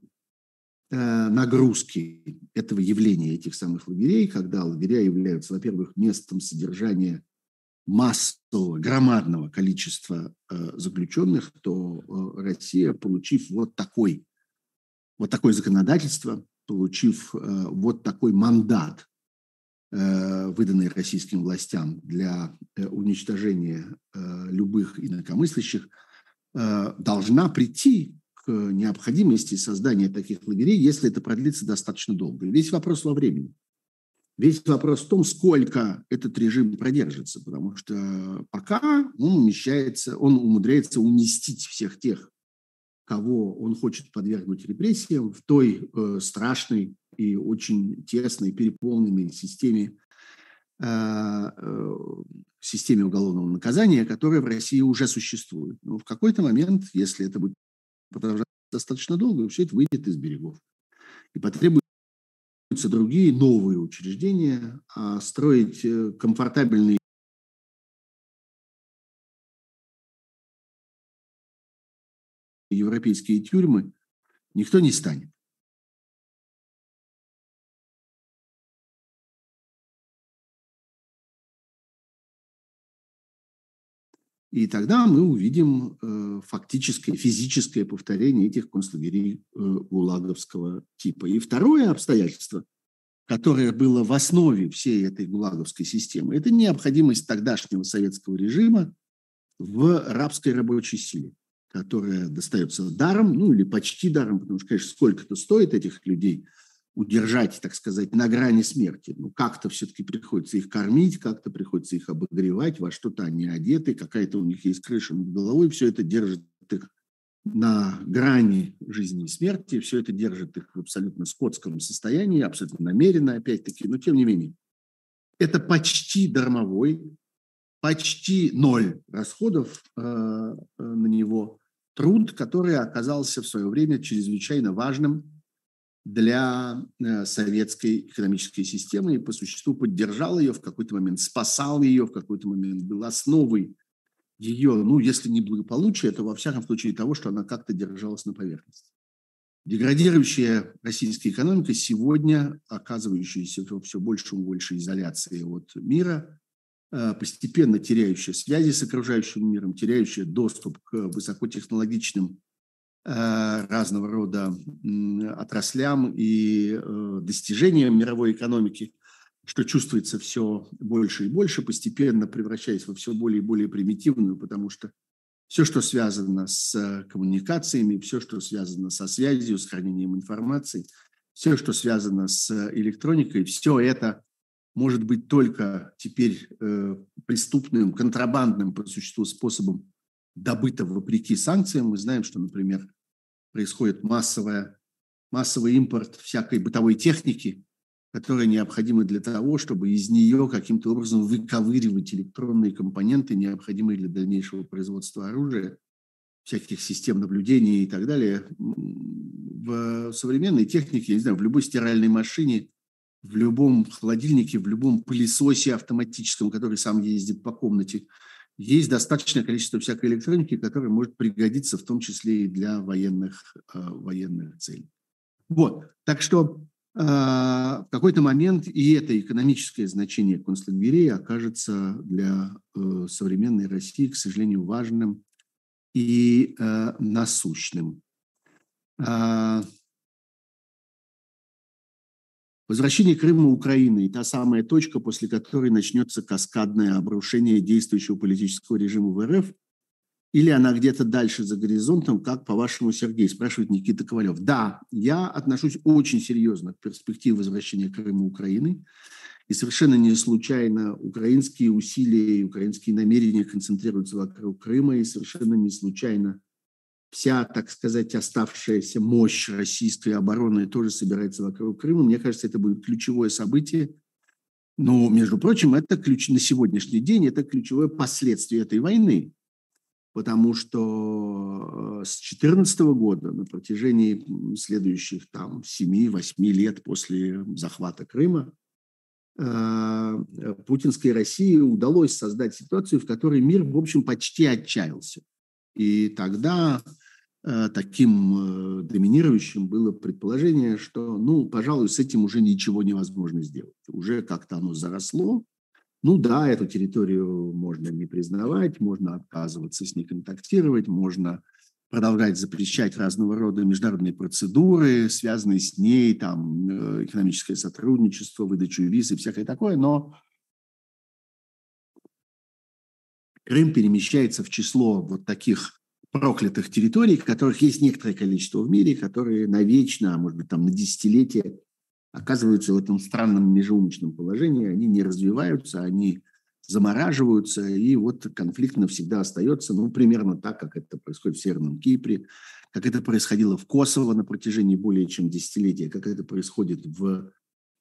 нагрузки этого явления, этих самых лагерей, когда лагеря являются, во-первых, местом содержания массового, громадного количества заключенных, то Россия, получив вот такой, вот такое законодательство, получив вот такой мандат Э, выданные российским властям для э, уничтожения э, любых инакомыслящих, должна прийти к необходимости создания таких лагерей, если это продлится достаточно долго. весь вопрос во времени. Весь вопрос в том, сколько этот режим продержится, потому что пока он умещается, он умудряется уместить всех тех, кого он хочет подвергнуть репрессиям, в той э, страшной и очень тесной, переполненной системе, э, э, системе уголовного наказания, которая в России уже существует. Но в какой-то момент, если это будет продолжаться достаточно долго, все это выйдет из берегов. И потребуется другие новые учреждения, а строить э, комфортабельные европейские тюрьмы никто не станет. И тогда мы увидим э, фактическое, физическое повторение этих концлагерей э, гулаговского типа. И второе обстоятельство, которое было в основе всей этой гулаговской системы, это необходимость тогдашнего советского режима в рабской рабочей силе, которая достается даром, ну или почти даром, потому что, конечно, сколько-то стоит этих людей – удержать, так сказать, на грани смерти. Ну, как-то все-таки приходится их кормить, как-то приходится их обогревать, во что-то они одеты, какая-то у них есть крыша над головой, все это держит их на грани жизни и смерти, все это держит их в абсолютно скотском состоянии, абсолютно намеренно, опять-таки, но тем не менее. Это почти дармовой, почти ноль расходов э, э на него труд, который оказался в свое время чрезвычайно важным для э, советской экономической системы и по существу поддержал ее в какой-то момент, спасал ее в какой-то момент, был основой ее, ну, если не благополучия, то во всяком случае того, что она как-то держалась на поверхности. Деградирующая российская экономика сегодня, оказывающаяся все больше и больше изоляции от мира, постепенно теряющая связи с окружающим миром, теряющая доступ к высокотехнологичным Э, разного рода отраслям и э, достижениям мировой экономики, что чувствуется все больше и больше, постепенно превращаясь во все более и более примитивную, потому что все, что связано с коммуникациями, все, что связано со связью, с хранением информации, все, что связано с электроникой, все это может быть только теперь э, преступным, контрабандным по существу способом добыто вопреки санкциям. Мы знаем, что, например, происходит массовая, массовый импорт всякой бытовой техники, которая необходима для того, чтобы из нее каким-то образом выковыривать электронные компоненты, необходимые для дальнейшего производства оружия, всяких систем наблюдения и так далее. В современной технике, я не знаю, в любой стиральной машине, в любом холодильнике, в любом пылесосе автоматическом, который сам ездит по комнате – есть достаточное количество всякой электроники, которая может пригодиться в том числе и для военных, э, военных целей. Вот. Так что э, в какой-то момент и это экономическое значение концлагерей окажется для э, современной России, к сожалению, важным и насущным. Возвращение Крыма Украины та самая точка, после которой начнется каскадное обрушение действующего политического режима в РФ, или она где-то дальше за горизонтом, как по-вашему, Сергей, спрашивает Никита Ковалев. Да, я отношусь очень серьезно к перспективе возвращения Крыма Украины. И совершенно не случайно украинские усилия и украинские намерения концентрируются вокруг Крыма, и совершенно не случайно вся, так сказать, оставшаяся мощь российской обороны тоже собирается вокруг Крыма. Мне кажется, это будет ключевое событие. Но, между прочим, это ключ на сегодняшний день, это ключевое последствие этой войны. Потому что э, с 2014 года на протяжении следующих там 7-8 лет после захвата Крыма э, путинской России удалось создать ситуацию, в которой мир, в общем, почти отчаялся. И тогда таким э, доминирующим было предположение, что, ну, пожалуй, с этим уже ничего невозможно сделать. Уже как-то оно заросло. Ну да, эту территорию можно не признавать, можно отказываться с ней контактировать, можно продолжать запрещать разного рода международные процедуры, связанные с ней, там, э, экономическое сотрудничество, выдачу виз и всякое такое, но Крым перемещается в число вот таких проклятых территорий, которых есть некоторое количество в мире, которые навечно, а может быть там на десятилетия оказываются в этом странном межеумочном положении, они не развиваются, они замораживаются, и вот конфликт навсегда остается, ну, примерно так, как это происходит в Северном Кипре, как это происходило в Косово на протяжении более чем десятилетия, как это происходит в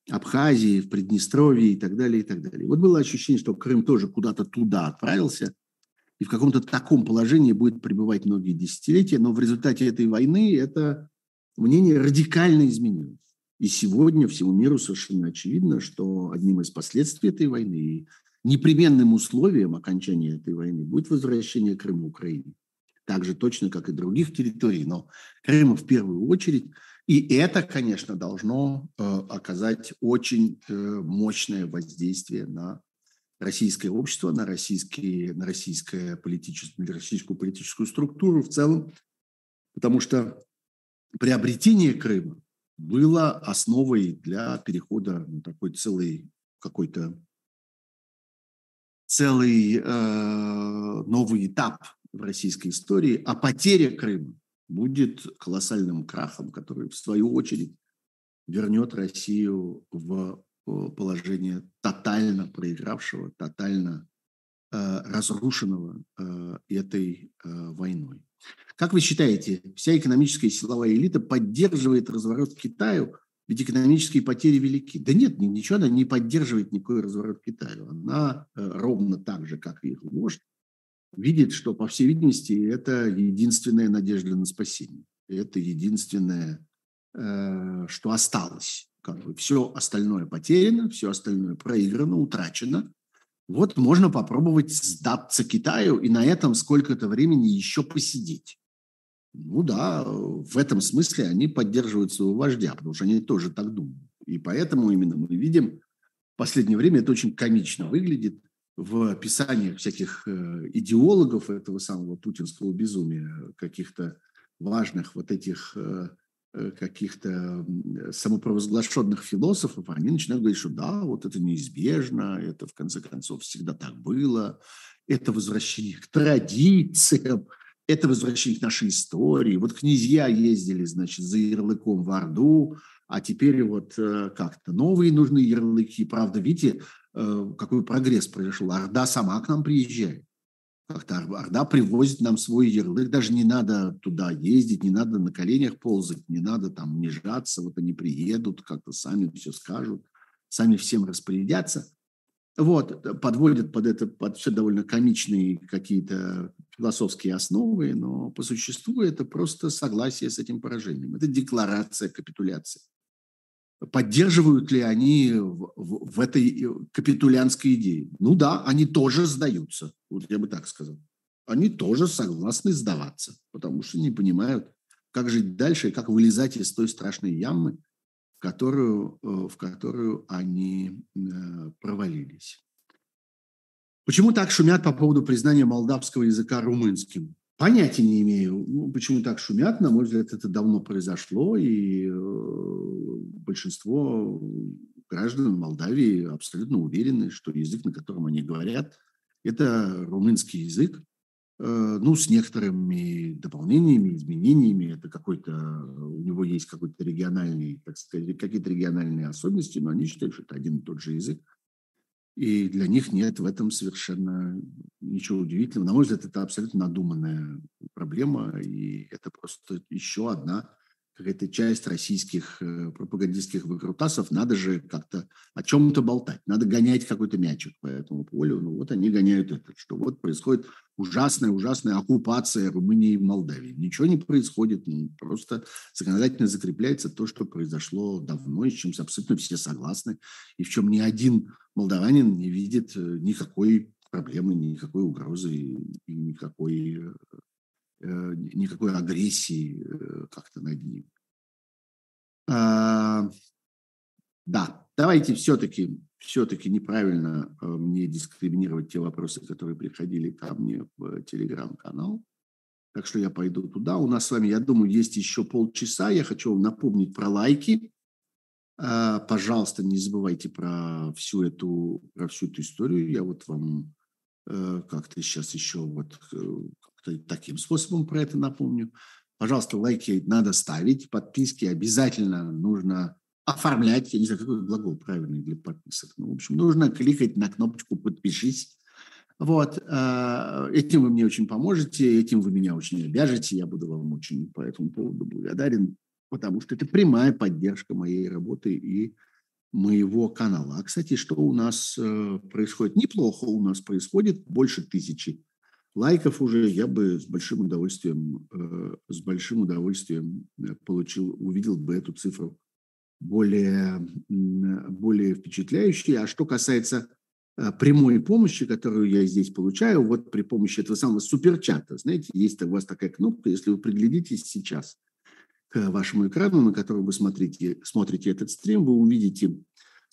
Абхазии, в Приднестровье и так далее, и так далее. Вот было ощущение, что Крым тоже куда-то туда отправился, и в каком-то таком положении будет пребывать многие десятилетия, но в результате этой войны это мнение радикально изменилось. И сегодня всему миру совершенно очевидно, что одним из последствий этой войны и непременным условием окончания этой войны будет возвращение Крыма Украине. Так же точно, как и других территорий, но Крыма в первую очередь. И это, конечно, должно э, оказать очень э, мощное воздействие на российское общество, на, российские, на российское политическую, на российскую политическую структуру в целом, потому что приобретение Крыма было основой для перехода на такой целый какой-то целый э, новый этап в российской истории, а потеря Крыма будет колоссальным крахом, который, в свою очередь, вернет Россию в положение тотально проигравшего, тотально э, разрушенного э, этой э, войной. Как вы считаете, вся экономическая и силовая элита поддерживает разворот к Китаю, ведь экономические потери велики? Да нет, ничего она не поддерживает никакой разворот к Китаю. Она э, ровно так же, как и их вождь, видит, что, по всей видимости, это единственная надежда на спасение. Это единственное, э, что осталось как бы все остальное потеряно, все остальное проиграно, утрачено. Вот можно попробовать сдаться Китаю и на этом сколько-то времени еще посидеть. Ну да, в этом смысле они поддерживают своего вождя, потому что они тоже так думают. И поэтому именно мы видим, в последнее время это очень комично выглядит в описаниях всяких э, идеологов этого самого путинского безумия, каких-то важных вот этих э, каких-то самопровозглашенных философов, они начинают говорить, что да, вот это неизбежно, это в конце концов всегда так было, это возвращение к традициям, это возвращение к нашей истории. Вот князья ездили, значит, за ярлыком в Орду, а теперь вот э, как-то новые нужны ярлыки. Правда, видите, э, какой прогресс произошел. Орда сама к нам приезжает как-то Орда привозит нам свой ярлык, даже не надо туда ездить, не надо на коленях ползать, не надо там унижаться, вот они приедут, как-то сами все скажут, сами всем распорядятся. Вот, подводят под это, под все довольно комичные какие-то философские основы, но по существу это просто согласие с этим поражением. Это декларация капитуляции поддерживают ли они в, в, в этой э, капитулянской идее? Ну да, они тоже сдаются, вот я бы так сказал. Они тоже согласны сдаваться, потому что не понимают, как жить дальше и как вылезать из той страшной ямы, в которую, э, в которую они э, провалились. Почему так шумят по поводу признания молдавского языка румынским? Понятия не имею, ну, почему так шумят. На мой взгляд, это давно произошло, и э, большинство граждан Молдавии абсолютно уверены, что язык, на котором они говорят, это румынский язык. Э, ну, с некоторыми дополнениями, изменениями. Это какой-то, у него есть какой-то региональный, так сказать, какие-то региональные особенности, но они считают, что это один и тот же язык. И для них нет в этом совершенно ничего удивительного. На мой взгляд, это абсолютно надуманная проблема, и это просто еще одна какая-то часть российских э, пропагандистских выкрутасов. Надо же как-то о чем-то болтать, надо гонять какой-то мячик по этому полю. Ну вот они гоняют это, что вот происходит ужасная, ужасная оккупация Румынии и Молдавии. Ничего не происходит, ну, просто законодательно закрепляется то, что произошло давно, и с чем абсолютно все согласны, и в чем ни один молдаванин не видит э, никакой проблемы, никакой угрозы и никакой, э, никакой агрессии э, как-то над ним. А, да, давайте все-таки все-таки неправильно э, мне дискриминировать те вопросы, которые приходили ко мне в телеграм-канал. Так что я пойду туда. У нас с вами, я думаю, есть еще полчаса. Я хочу вам напомнить про лайки. А, пожалуйста, не забывайте про всю эту, про всю эту историю. Я вот вам э, как-то сейчас еще вот э, таким способом про это напомню. Пожалуйста, лайки надо ставить, подписки обязательно нужно оформлять, я не знаю, какой глагол правильный для подписок. Ну, в общем, нужно кликать на кнопочку «Подпишись». Вот, э, этим вы мне очень поможете, этим вы меня очень обяжете, я буду вам очень по этому поводу благодарен, потому что это прямая поддержка моей работы и моего канала. А, кстати, что у нас э, происходит? Неплохо у нас происходит, больше тысячи лайков уже. Я бы с большим удовольствием, э, с большим удовольствием получил, увидел бы эту цифру более, более впечатляющей. А что касается Э, прямой помощи, которую я здесь получаю, вот при помощи этого самого суперчата. Знаете, есть у вас такая кнопка, если вы приглядитесь сейчас к вашему экрану, на котором вы смотрите, смотрите этот стрим, вы увидите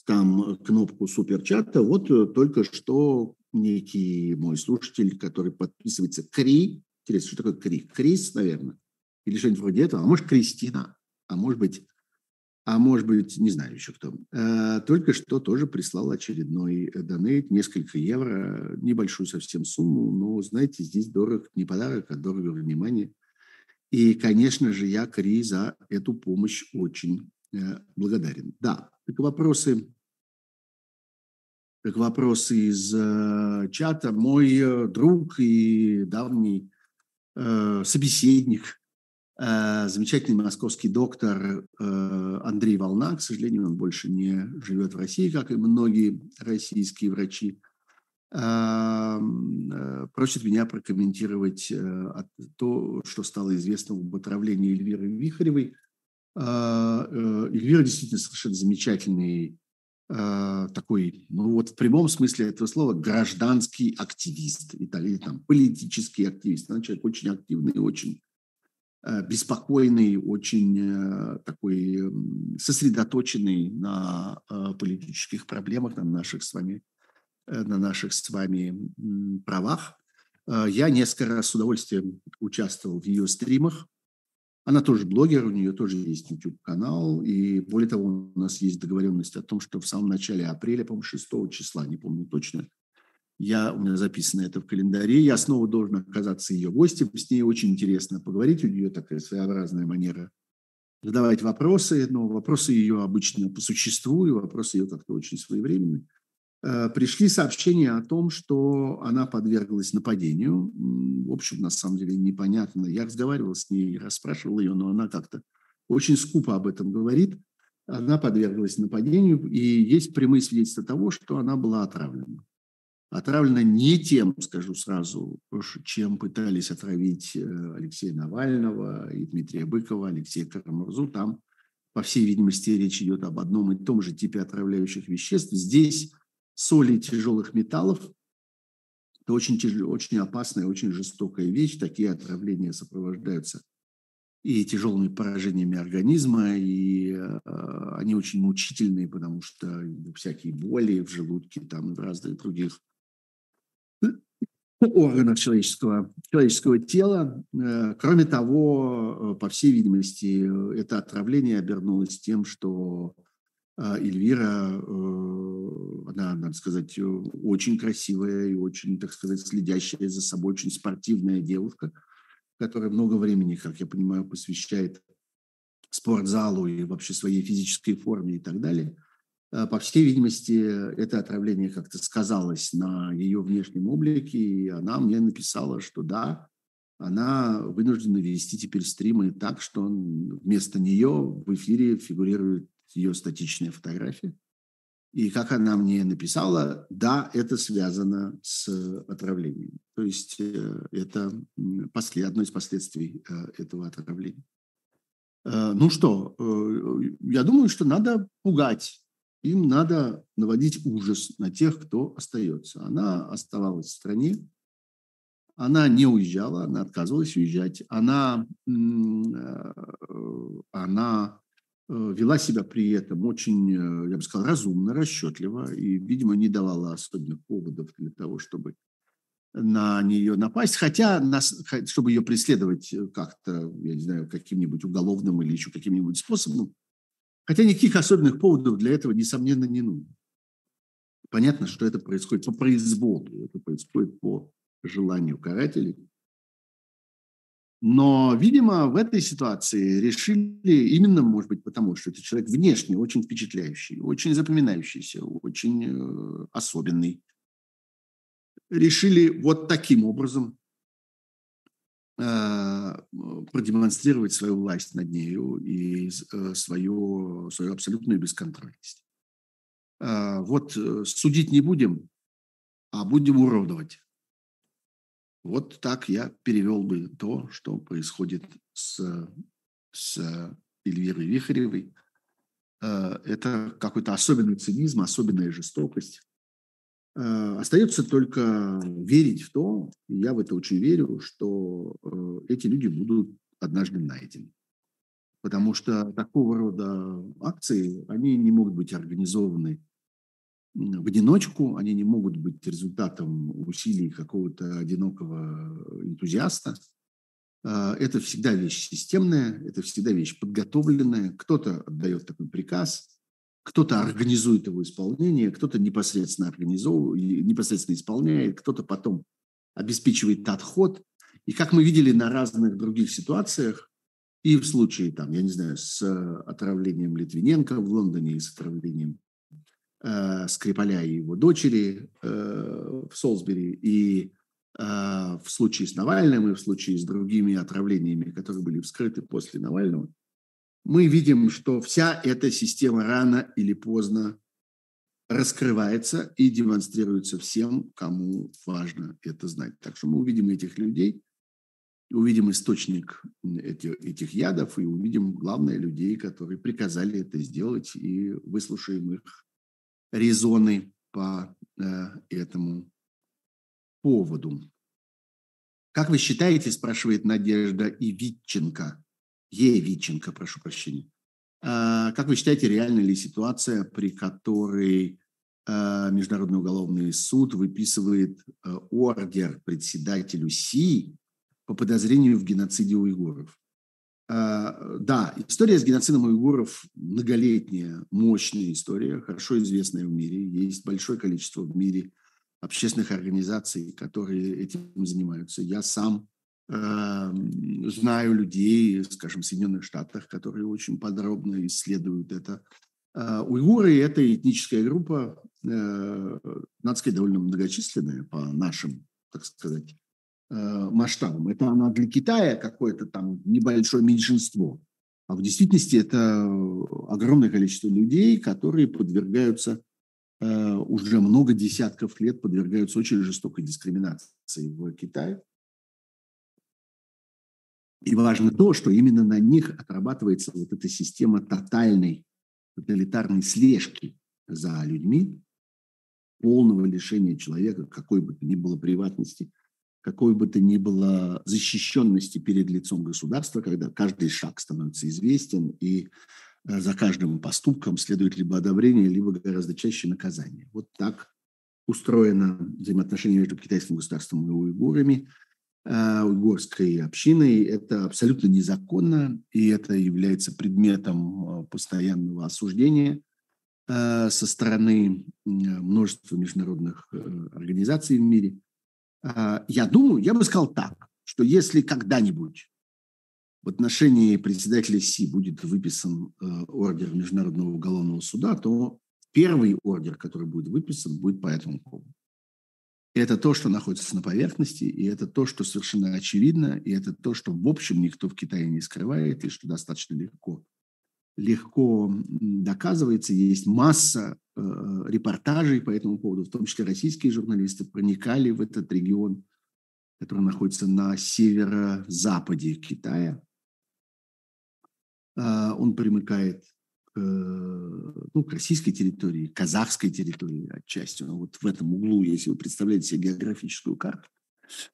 там кнопку суперчата. Вот э, только что некий мой слушатель, который подписывается Кри, интересно, что такое Кри? Крис, наверное, или что-нибудь вроде этого, а может Кристина, а может быть а может быть, не знаю еще кто, э, только что тоже прислал очередной донейт, несколько евро, небольшую совсем сумму, но, знаете, здесь дорог не подарок, а дорого внимание. И, конечно же, я Кри за эту помощь очень э, благодарен. Да, так вопросы, так вопросы из э, чата. Мой друг и давний собеседник – Э, замечательный московский доктор э, Андрей Волна, к сожалению, он больше не живет в России, как и многие российские врачи, э, просит меня прокомментировать то, что стало известно об отравлении Эльвиры Вихаревой. Эльвира действительно совершенно замечательный такой, ну вот в прямом смысле этого слова, гражданский активист, или там политический активист. Она человек очень активный, очень Э, беспокойный, очень э, такой сосредоточенный на э, политических проблемах, на наших с вами, на наших с вами правах. Я несколько раз с удовольствием участвовал в ее стримах. Она тоже блогер, у нее тоже есть YouTube-канал. И более того, у нас есть договоренность о том, что в самом начале апреля, по-моему, 6 числа, не помню точно, я, у меня записано это в календаре. Я снова должен оказаться ее гостем. С ней очень интересно поговорить. У нее такая своеобразная манера задавать вопросы, но вопросы ее обычно по существу, и вопросы ее как-то очень своевременны. Э, пришли сообщения о том, что она подверглась нападению. В общем, на самом деле непонятно. Я разговаривал с ней, расспрашивал ее, но она как-то очень скупо об этом говорит. Она подверглась нападению, и есть прямые свидетельства того, что она была отравлена отравлена не тем, скажу сразу, чем пытались отравить э, Алексея Навального и Дмитрия Быкова, Алексея Карамурзу. Там, по всей видимости, речь идет об одном и том же типе отравляющих веществ. Здесь соли тяжелых металлов – это очень, очень опасная, очень жестокая вещь. Такие отравления сопровождаются и тяжелыми поражениями организма, и э, они очень мучительные, потому что всякие боли в желудке, там, в разных других органов человеческого, человеческого тела. Э, кроме того, э, по всей видимости, это отравление обернулось тем, что э, Эльвира, она, надо сказать, очень красивая и очень, так сказать, следящая за собой, очень спортивная девушка, которая много времени, как я понимаю, посвящает спортзалу и вообще своей физической форме и так далее – Э, по всей видимости, это отравление как-то сказалось на ее внешнем облике, и она мне написала, что да, она вынуждена вести теперь стримы так, что вместо нее в эфире фигурирует ее статичная фотография. И как она мне написала, да, это связано с отравлением. То есть э, это одно из последствий э, этого отравления. Ну что, я думаю, что надо пугать им надо наводить ужас на тех, кто остается. Она оставалась в стране, она не уезжала, она отказывалась уезжать, она, э, она э, вела себя при этом очень, э, я бы сказал, разумно, расчетливо и, видимо, не давала особенных поводов для того, чтобы на нее напасть, хотя нас, чтобы ее преследовать как-то, я не знаю, каким-нибудь уголовным или еще каким-нибудь способом, Хотя никаких особенных поводов для этого, несомненно, не нужно. Понятно, что это происходит по произволу, это происходит по желанию карателей. Но, видимо, в этой ситуации решили именно, может быть, потому что это человек внешне очень впечатляющий, очень запоминающийся, очень э, особенный. Решили вот таким образом э, продемонстрировать свою власть над нею и э, свою, свою абсолютную бесконтрольность. Э, вот э, судить не будем, а будем уродовать. Вот так я перевел бы то, что происходит с, с Эльвирой Вихаревой. Э, это какой-то особенный цинизм, особенная жестокость. Э, остается только верить в то, и я в это очень верю, что э, эти люди будут однажды найдены. Потому что такого рода акции, они не могут быть организованы в одиночку, они не могут быть результатом усилий какого-то одинокого энтузиаста. А, это всегда вещь системная, это всегда вещь подготовленная. Кто-то отдает такой приказ, кто-то организует его исполнение, кто-то непосредственно организовывает, непосредственно исполняет, кто-то потом обеспечивает отход. И как мы видели на разных других ситуациях, и в случае, там, я не знаю, с отравлением Литвиненко в Лондоне и с отравлением Скрипаля и его дочери э, в Солсбери, и э, в случае с Навальным, и в случае с другими отравлениями, которые были вскрыты после Навального, мы видим, что вся эта система рано или поздно раскрывается и демонстрируется всем, кому важно это знать. Так что мы увидим этих людей, увидим источник этих, этих ядов и увидим, главное, людей, которые приказали это сделать, и выслушаем их резоны по э, этому поводу. Как вы считаете, спрашивает Надежда Ивитченко, Е. Витченко, прошу прощения, э, как вы считаете, реальна ли ситуация, при которой э, Международный уголовный суд выписывает ордер председателю Си по подозрению в геноциде уйгуров? А, да, история с геноцидом уйгуров многолетняя, мощная история, хорошо известная в мире. Есть большое количество в мире общественных организаций, которые этим занимаются. Я сам э, знаю людей, скажем, в Соединенных Штатах, которые очень подробно исследуют это. Э, уйгуры – это этническая группа, э, надо сказать, довольно многочисленная по нашим, так сказать, Э, масштабом. Это она для Китая какое-то там небольшое меньшинство. А в действительности это огромное количество людей, которые подвергаются э, уже много десятков лет подвергаются очень жестокой дискриминации в Китае. И важно то, что именно на них отрабатывается вот эта система тотальной тоталитарной слежки за людьми, полного лишения человека какой бы то ни было приватности – какой бы то ни было защищенности перед лицом государства, когда каждый шаг становится известен, и э, за каждым поступком следует либо одобрение, либо гораздо чаще наказание. Вот так устроено взаимоотношение между китайским государством и уйгурами, э, уйгурской общиной. Это абсолютно незаконно, и это является предметом э, постоянного осуждения со стороны множества международных организаций в мире – я думаю, я бы сказал так, что если когда-нибудь в отношении председателя Си будет выписан э, ордер Международного уголовного суда, то первый ордер, который будет выписан, будет по этому поводу. это то, что находится на поверхности, и это то, что совершенно очевидно, и это то, что в общем никто в Китае не скрывает, и что достаточно легко легко доказывается. Есть масса э, репортажей по этому поводу, в том числе российские журналисты проникали в этот регион, который находится на северо-западе Китая. Э, он примыкает к, ну, к российской территории, казахской территории отчасти. Вот в этом углу, если вы представляете себе географическую карту.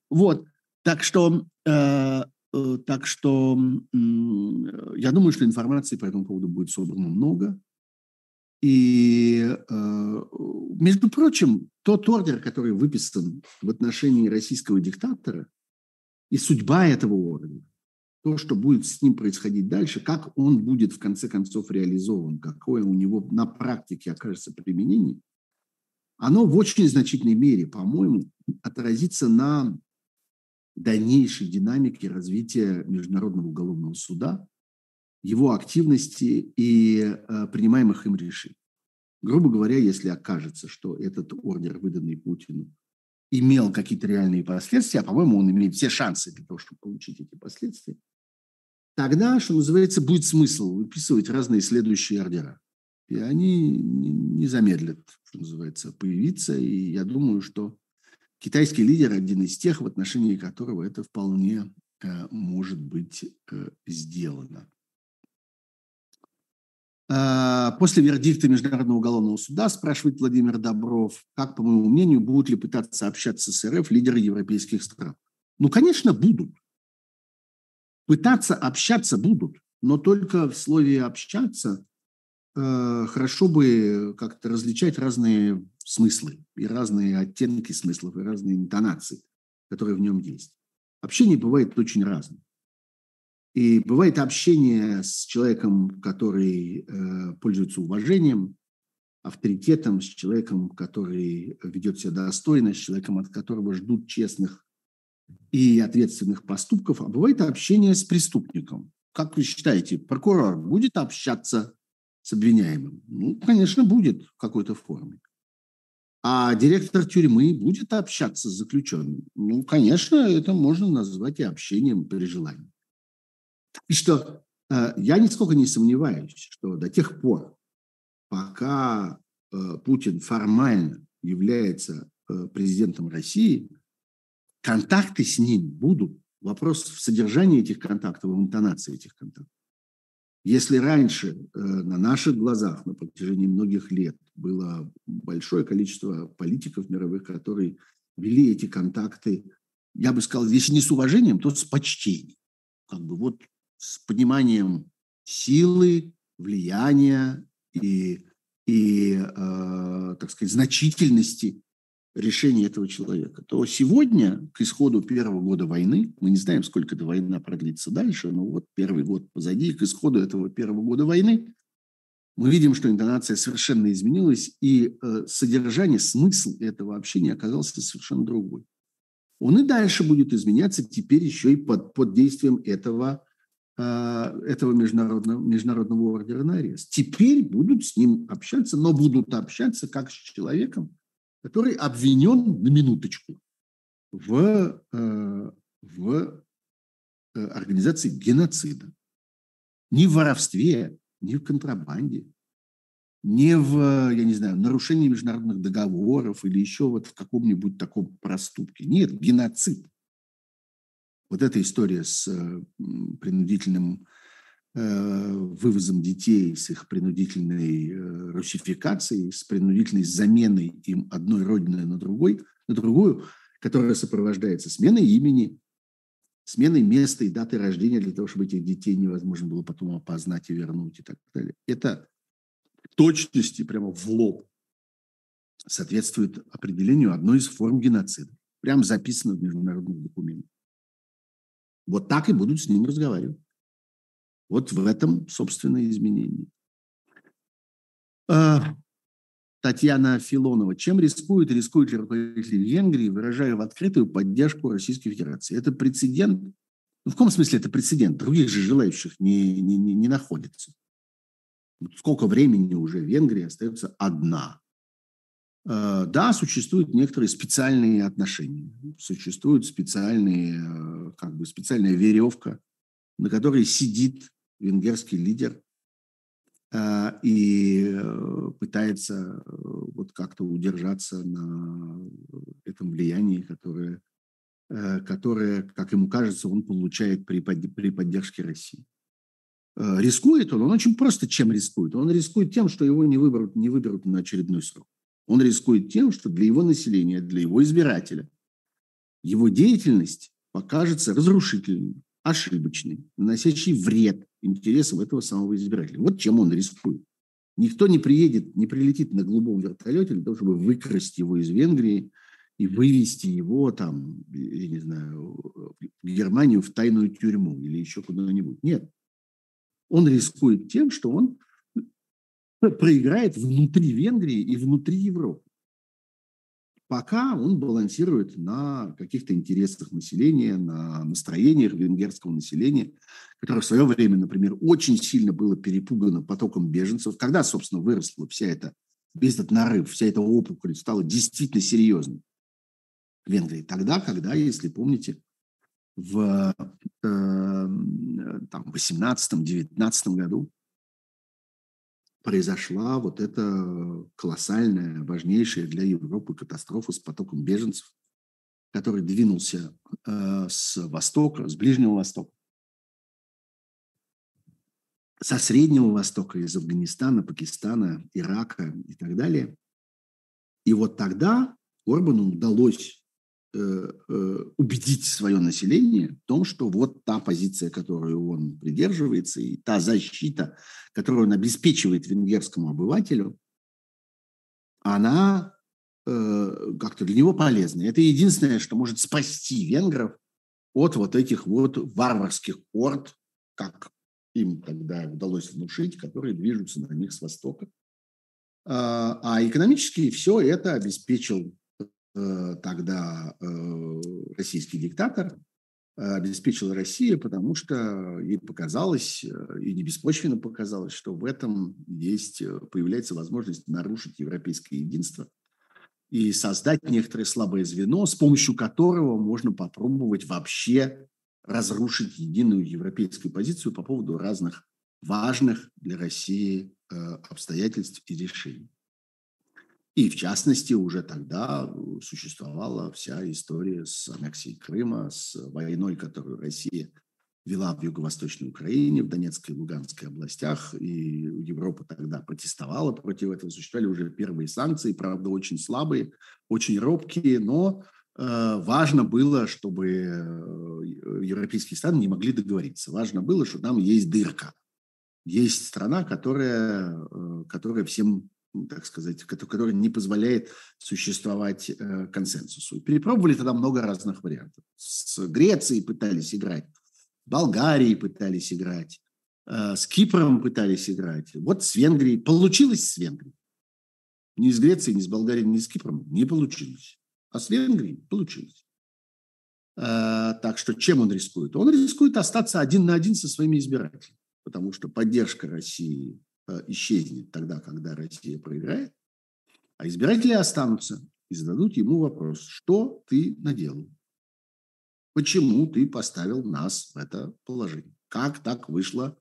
Вот. Так что э, Э, так что я думаю, что информации по этому поводу будет собрано много. И, э, между прочим, тот ордер, который выписан в отношении российского диктатора, и судьба этого ордера, то, что будет с ним происходить дальше, как он будет в конце концов реализован, какое у него на практике окажется применение, оно в очень значительной мере, по-моему, отразится на дальнейшей динамики развития Международного уголовного суда, его активности и э, принимаемых им решений. Грубо говоря, если окажется, что этот ордер, выданный Путину, имел какие-то реальные последствия, а, по-моему, он имеет все шансы для того, чтобы получить эти последствия, тогда, что называется, будет смысл выписывать разные следующие ордера. И они не замедлят, что называется, появиться. И я думаю, что китайский лидер один из тех, в отношении которого это вполне э, может быть э, сделано. А, после вердикта Международного уголовного суда, спрашивает Владимир Добров, как, по моему мнению, будут ли пытаться общаться с РФ лидеры европейских стран? Ну, конечно, будут. Пытаться общаться будут, но только в слове «общаться» э, хорошо бы как-то различать разные смыслы и разные оттенки смыслов и разные интонации, которые в нем есть. Общение бывает очень разным. И бывает общение с человеком, который э, пользуется уважением, авторитетом, с человеком, который ведет себя достойно, с человеком, от которого ждут честных и ответственных поступков, а бывает общение с преступником. Как вы считаете, прокурор будет общаться с обвиняемым? Ну, конечно, будет в какой-то форме. А директор тюрьмы будет общаться с заключенным? Ну, конечно, это можно назвать и общением при желании. И что э, я нисколько не сомневаюсь, что до тех пор, пока э, Путин формально является э, президентом России, контакты с ним будут. Вопрос в содержании этих контактов, в интонации этих контактов. Если раньше на наших глазах на протяжении многих лет было большое количество политиков мировых, которые вели эти контакты, я бы сказал, если не с уважением, то с почтением. Как бы вот с пониманием силы, влияния и, и э, так сказать, значительности решения этого человека, то сегодня, к исходу первого года войны, мы не знаем, сколько эта война продлится дальше, но вот первый год позади, к исходу этого первого года войны, мы видим, что интонация совершенно изменилась, и э, содержание, смысл этого общения оказался совершенно другой. Он и дальше будет изменяться, теперь еще и под, под действием этого этого международного, международного ордера на арест. Теперь будут с ним общаться, но будут общаться как с человеком, который обвинен на минуточку в, э, в э, организации геноцида. Не в воровстве, не в контрабанде, не в, я не знаю, нарушении международных договоров или еще вот в каком-нибудь таком проступке. Нет, геноцид – вот эта история с э, принудительным э, вывозом детей, с их принудительной э, русификацией, с принудительной заменой им одной родины на, другой, на другую, которая сопровождается сменой имени, сменой места и даты рождения для того, чтобы этих детей невозможно было потом опознать и вернуть и так далее. Это точности, прямо в лоб, соответствует определению одной из форм геноцида. Прямо записано в международных документах. Вот так и будут с ним разговаривать. Вот в этом, собственно, изменение. А, Татьяна Филонова. Чем рискует, рискует ли руководитель Венгрии, выражая в открытую поддержку Российской Федерации? Это прецедент? Ну, в каком смысле это прецедент? Других же желающих не, не, не находится. Сколько времени уже Венгрия остается одна? Э, да, существуют некоторые специальные отношения, существует специальные, э, как бы специальная веревка, на которой сидит венгерский лидер э, и пытается вот как-то удержаться на этом влиянии, которое, которое, как ему кажется, он получает при, при поддержке России. Рискует он? Он очень просто чем рискует. Он рискует тем, что его не выберут, не выберут на очередной срок. Он рискует тем, что для его населения, для его избирателя его деятельность покажется разрушительной, ошибочной, наносящей вред интересам этого самого избирателя. Вот чем он рискует. Никто не приедет, не прилетит на голубом вертолете для того, чтобы выкрасть его из Венгрии и вывести его там, я не знаю, в Германию в тайную тюрьму или еще куда-нибудь. Нет. Он рискует тем, что он проиграет внутри Венгрии и внутри Европы. пока он балансирует на каких-то интересах населения, на настроениях венгерского населения, которое в свое время, например, очень сильно было перепугано потоком беженцев. Когда, собственно, выросла вся эта, весь этот нарыв, вся эта опухоль стала действительно серьезной в Венгрии? Тогда, когда, если помните, в э, там, 18-19 году произошла вот эта колоссальная, важнейшая для Европы катастрофа с потоком беженцев, который двинулся э, с востока, с Ближнего Востока, со Среднего Востока, из Афганистана, Пакистана, Ирака и так далее. И вот тогда Орбану удалось убедить свое население в том, что вот та позиция, которую он придерживается, и та защита, которую он обеспечивает венгерскому обывателю, она э, как-то для него полезна. Это единственное, что может спасти венгров от вот этих вот варварских орд, как им тогда удалось внушить, которые движутся на них с востока. А, а экономически все это обеспечил Э, тогда э, российский диктатор э, обеспечил Россию, потому что ей показалось, и не беспочвенно показалось, что в этом есть, появляется возможность нарушить европейское единство и создать некоторое слабое звено, с помощью которого можно попробовать вообще разрушить единую европейскую позицию по поводу разных важных для России обстоятельств и решений. И в частности, уже тогда существовала вся история с аннексией Крыма, с войной, которую Россия вела в Юго-Восточной Украине, в Донецкой и Луганской областях, и Европа тогда протестовала против этого. Существовали уже первые санкции, правда, очень слабые, очень робкие, но э, важно было, чтобы э, европейские страны не могли договориться. Важно было, что там есть дырка. Есть страна, которая, э, которая всем так сказать, который не позволяет существовать э, консенсусу. перепробовали тогда много разных вариантов. С Грецией пытались играть, Болгарией пытались играть, э, с Кипром пытались играть. Вот с Венгрией. Получилось с Венгрией. Ни с Грецией, ни с Болгарией, ни с Кипром не получилось. А с Венгрией получилось. Э, так что чем он рискует? Он рискует остаться один на один со своими избирателями, потому что поддержка России исчезнет тогда, когда Россия проиграет, а избиратели останутся и зададут ему вопрос, что ты наделал? Почему ты поставил нас в это положение? Как так вышло,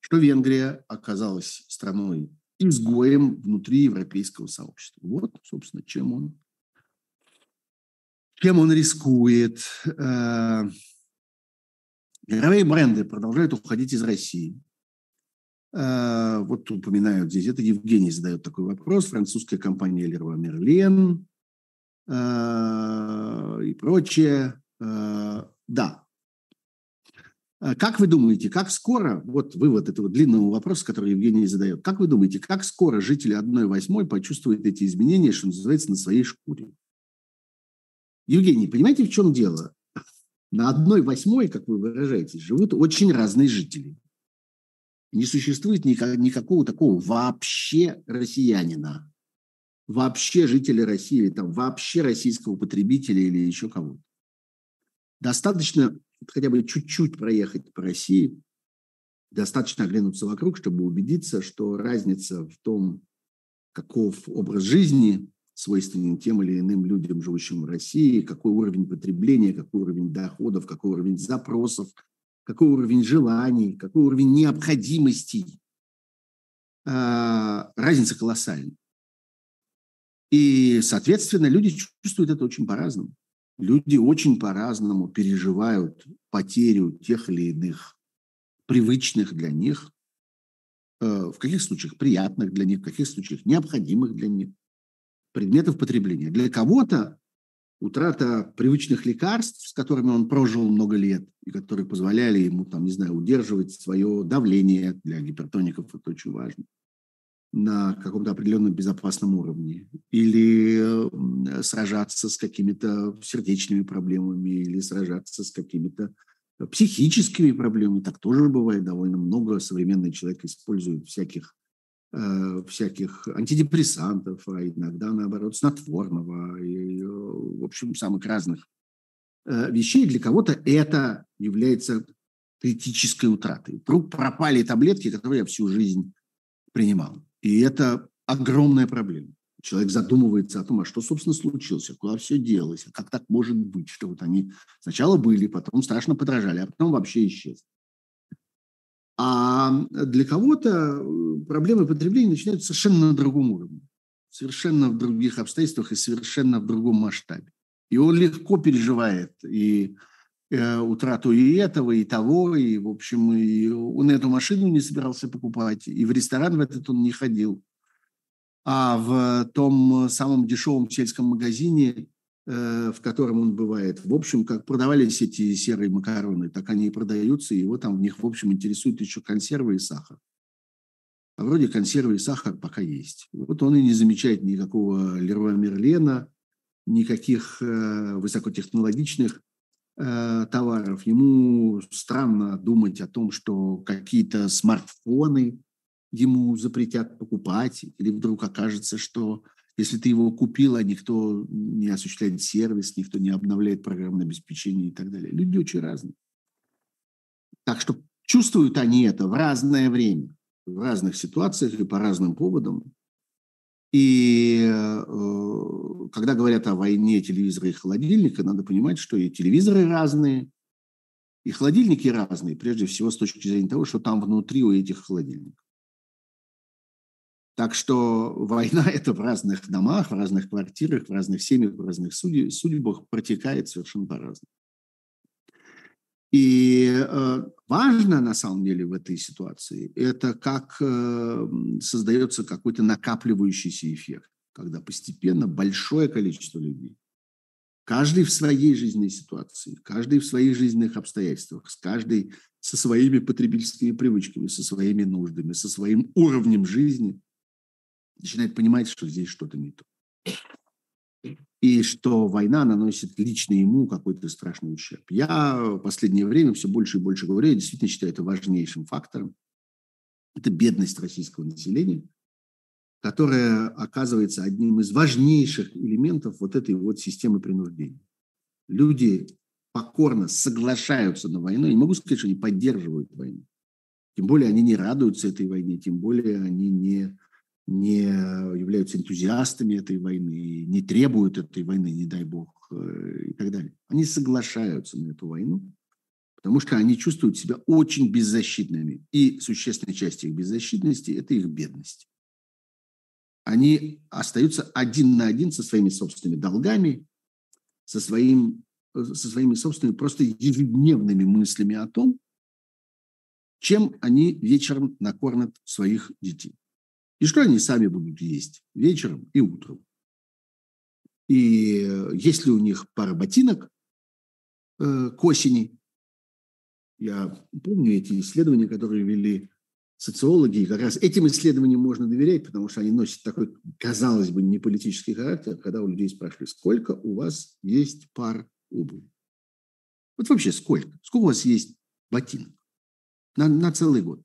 что Венгрия оказалась страной изгоем внутри европейского сообщества? Вот, собственно, чем он, чем он рискует. Э, мировые бренды продолжают уходить из России. А, вот упоминают здесь, это Евгений задает такой вопрос, французская компания Леруа Мерлен а, и прочее. А, да. Как вы думаете, как скоро, вот вывод этого длинного вопроса, который Евгений задает, как вы думаете, как скоро жители 1-8 почувствуют эти изменения, что называется, на своей шкуре? Евгений, понимаете, в чем дело? На одной восьмой, как вы выражаетесь, живут очень разные жители не существует никак, никакого такого вообще россиянина, вообще жителя России, или там вообще российского потребителя или еще кого-то. Достаточно хотя бы чуть-чуть проехать по России, достаточно оглянуться вокруг, чтобы убедиться, что разница в том, каков образ жизни свойственен тем или иным людям, живущим в России, какой уровень потребления, какой уровень доходов, какой уровень запросов – какой уровень желаний, какой уровень необходимостей. А, разница колоссальна. И, соответственно, люди чувствуют это очень по-разному. Люди очень по-разному переживают потерю тех или иных привычных для них, э, в каких случаях приятных для них, в каких случаях необходимых для них предметов потребления. Для кого-то утрата привычных лекарств, с которыми он прожил много лет, и которые позволяли ему, там, не знаю, удерживать свое давление, для гипертоников это очень важно, на каком-то определенном безопасном уровне, или сражаться с какими-то сердечными проблемами, или сражаться с какими-то психическими проблемами. Так тоже бывает довольно много. Современный человек использует всяких э, всяких антидепрессантов, а иногда, наоборот, снотворного, и, в общем, самых разных вещей. Для кого-то это является критической утратой. Вдруг пропали таблетки, которые я всю жизнь принимал. И это огромная проблема. Человек задумывается о том, а что, собственно, случилось, а куда все делось, а как так может быть, что вот они сначала были, потом страшно подражали, а потом вообще исчезли. А для кого-то э, проблемы потребления начинаются совершенно на другом уровне, совершенно в других обстоятельствах и совершенно в другом масштабе. И он легко переживает и э, утрату и этого, и того, и, в общем, и он эту машину не собирался покупать, и в ресторан в этот он не ходил, а в том самом дешевом сельском магазине, в котором он бывает, в общем, как продавались эти серые макароны, так они и продаются, его там в них, в общем, интересуют еще консервы и сахар. А вроде консервы и сахар пока есть. Вот он и не замечает никакого Леруа Мерлена, никаких э, высокотехнологичных э, товаров. Ему странно думать о том, что какие-то смартфоны ему запретят покупать, или вдруг окажется, что если ты его купил, а никто не осуществляет сервис, никто не обновляет программное обеспечение и так далее. Люди очень разные. Так что чувствуют они это в разное время, в разных ситуациях и по разным поводам. И э, когда говорят о войне телевизора и холодильника, надо понимать, что и телевизоры разные, и холодильники разные, прежде всего с точки зрения того, что там внутри у этих холодильников. Так что война это в разных домах, в разных квартирах, в разных семьях, в разных судьбах протекает совершенно по-разному. И э, важно на самом деле в этой ситуации это как э, создается какой-то накапливающийся эффект, когда постепенно большое количество людей, каждый в своей жизненной ситуации, каждый в своих жизненных обстоятельствах, с каждой со своими потребительскими привычками, со своими нуждами, со своим уровнем жизни – начинает понимать, что здесь что-то не то. И что война наносит лично ему какой-то страшный ущерб. Я в последнее время все больше и больше говорю, я действительно считаю это важнейшим фактором. Это бедность российского населения, которая оказывается одним из важнейших элементов вот этой вот системы принуждения. Люди покорно соглашаются на войну. Я не могу сказать, что они поддерживают войну. Тем более они не радуются этой войне, тем более они не не являются энтузиастами этой войны, не требуют этой войны, не дай бог, э, и так далее. Они соглашаются на эту войну, потому что они чувствуют себя очень беззащитными. И существенная часть их беззащитности – это их бедность. Они остаются один на один со своими собственными долгами, со, своим, со своими собственными просто ежедневными мыслями о том, чем они вечером накормят своих детей. И что они сами будут есть вечером и утром. И э, если у них пара ботинок э, к осени, я помню эти исследования, которые вели социологи, и как раз этим исследованиям можно доверять, потому что они носят такой, казалось бы, не политический характер, когда у людей спрашивали, сколько у вас есть пар обуви? Вот вообще сколько? Сколько у вас есть ботинок на, на целый год?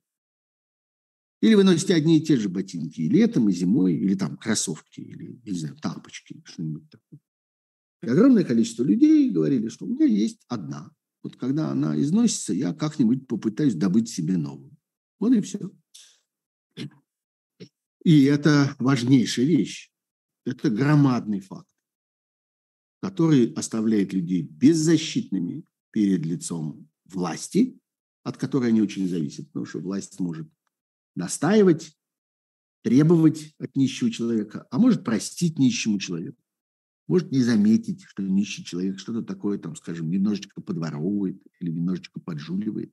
Или вы носите одни и те же ботинки и летом, и зимой, или там кроссовки, или, не знаю, тапочки, что-нибудь такое. И огромное количество людей говорили, что у меня есть одна. Вот когда она износится, я как-нибудь попытаюсь добыть себе новую. Вот и все. И это важнейшая вещь. Это громадный факт, который оставляет людей беззащитными перед лицом власти, от которой они очень зависят, потому что власть может настаивать, требовать от нищего человека, а может простить нищему человеку. Может не заметить, что нищий человек что-то такое, там, скажем, немножечко подворовывает или немножечко поджуливает.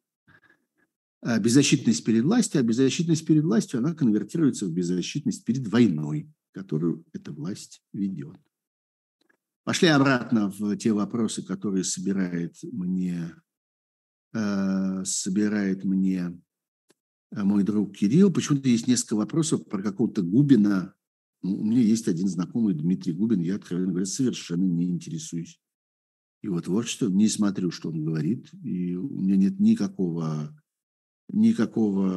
А беззащитность перед властью, а беззащитность перед властью, она конвертируется в беззащитность перед войной, которую эта власть ведет. Пошли обратно в те вопросы, которые собирает мне, э, собирает мне мой друг Кирилл. Почему-то есть несколько вопросов про какого-то Губина. Ну, у меня есть один знакомый Дмитрий Губин. Я, откровенно говоря, совершенно не интересуюсь. И вот вот что, не смотрю, что он говорит. И у меня нет никакого никакого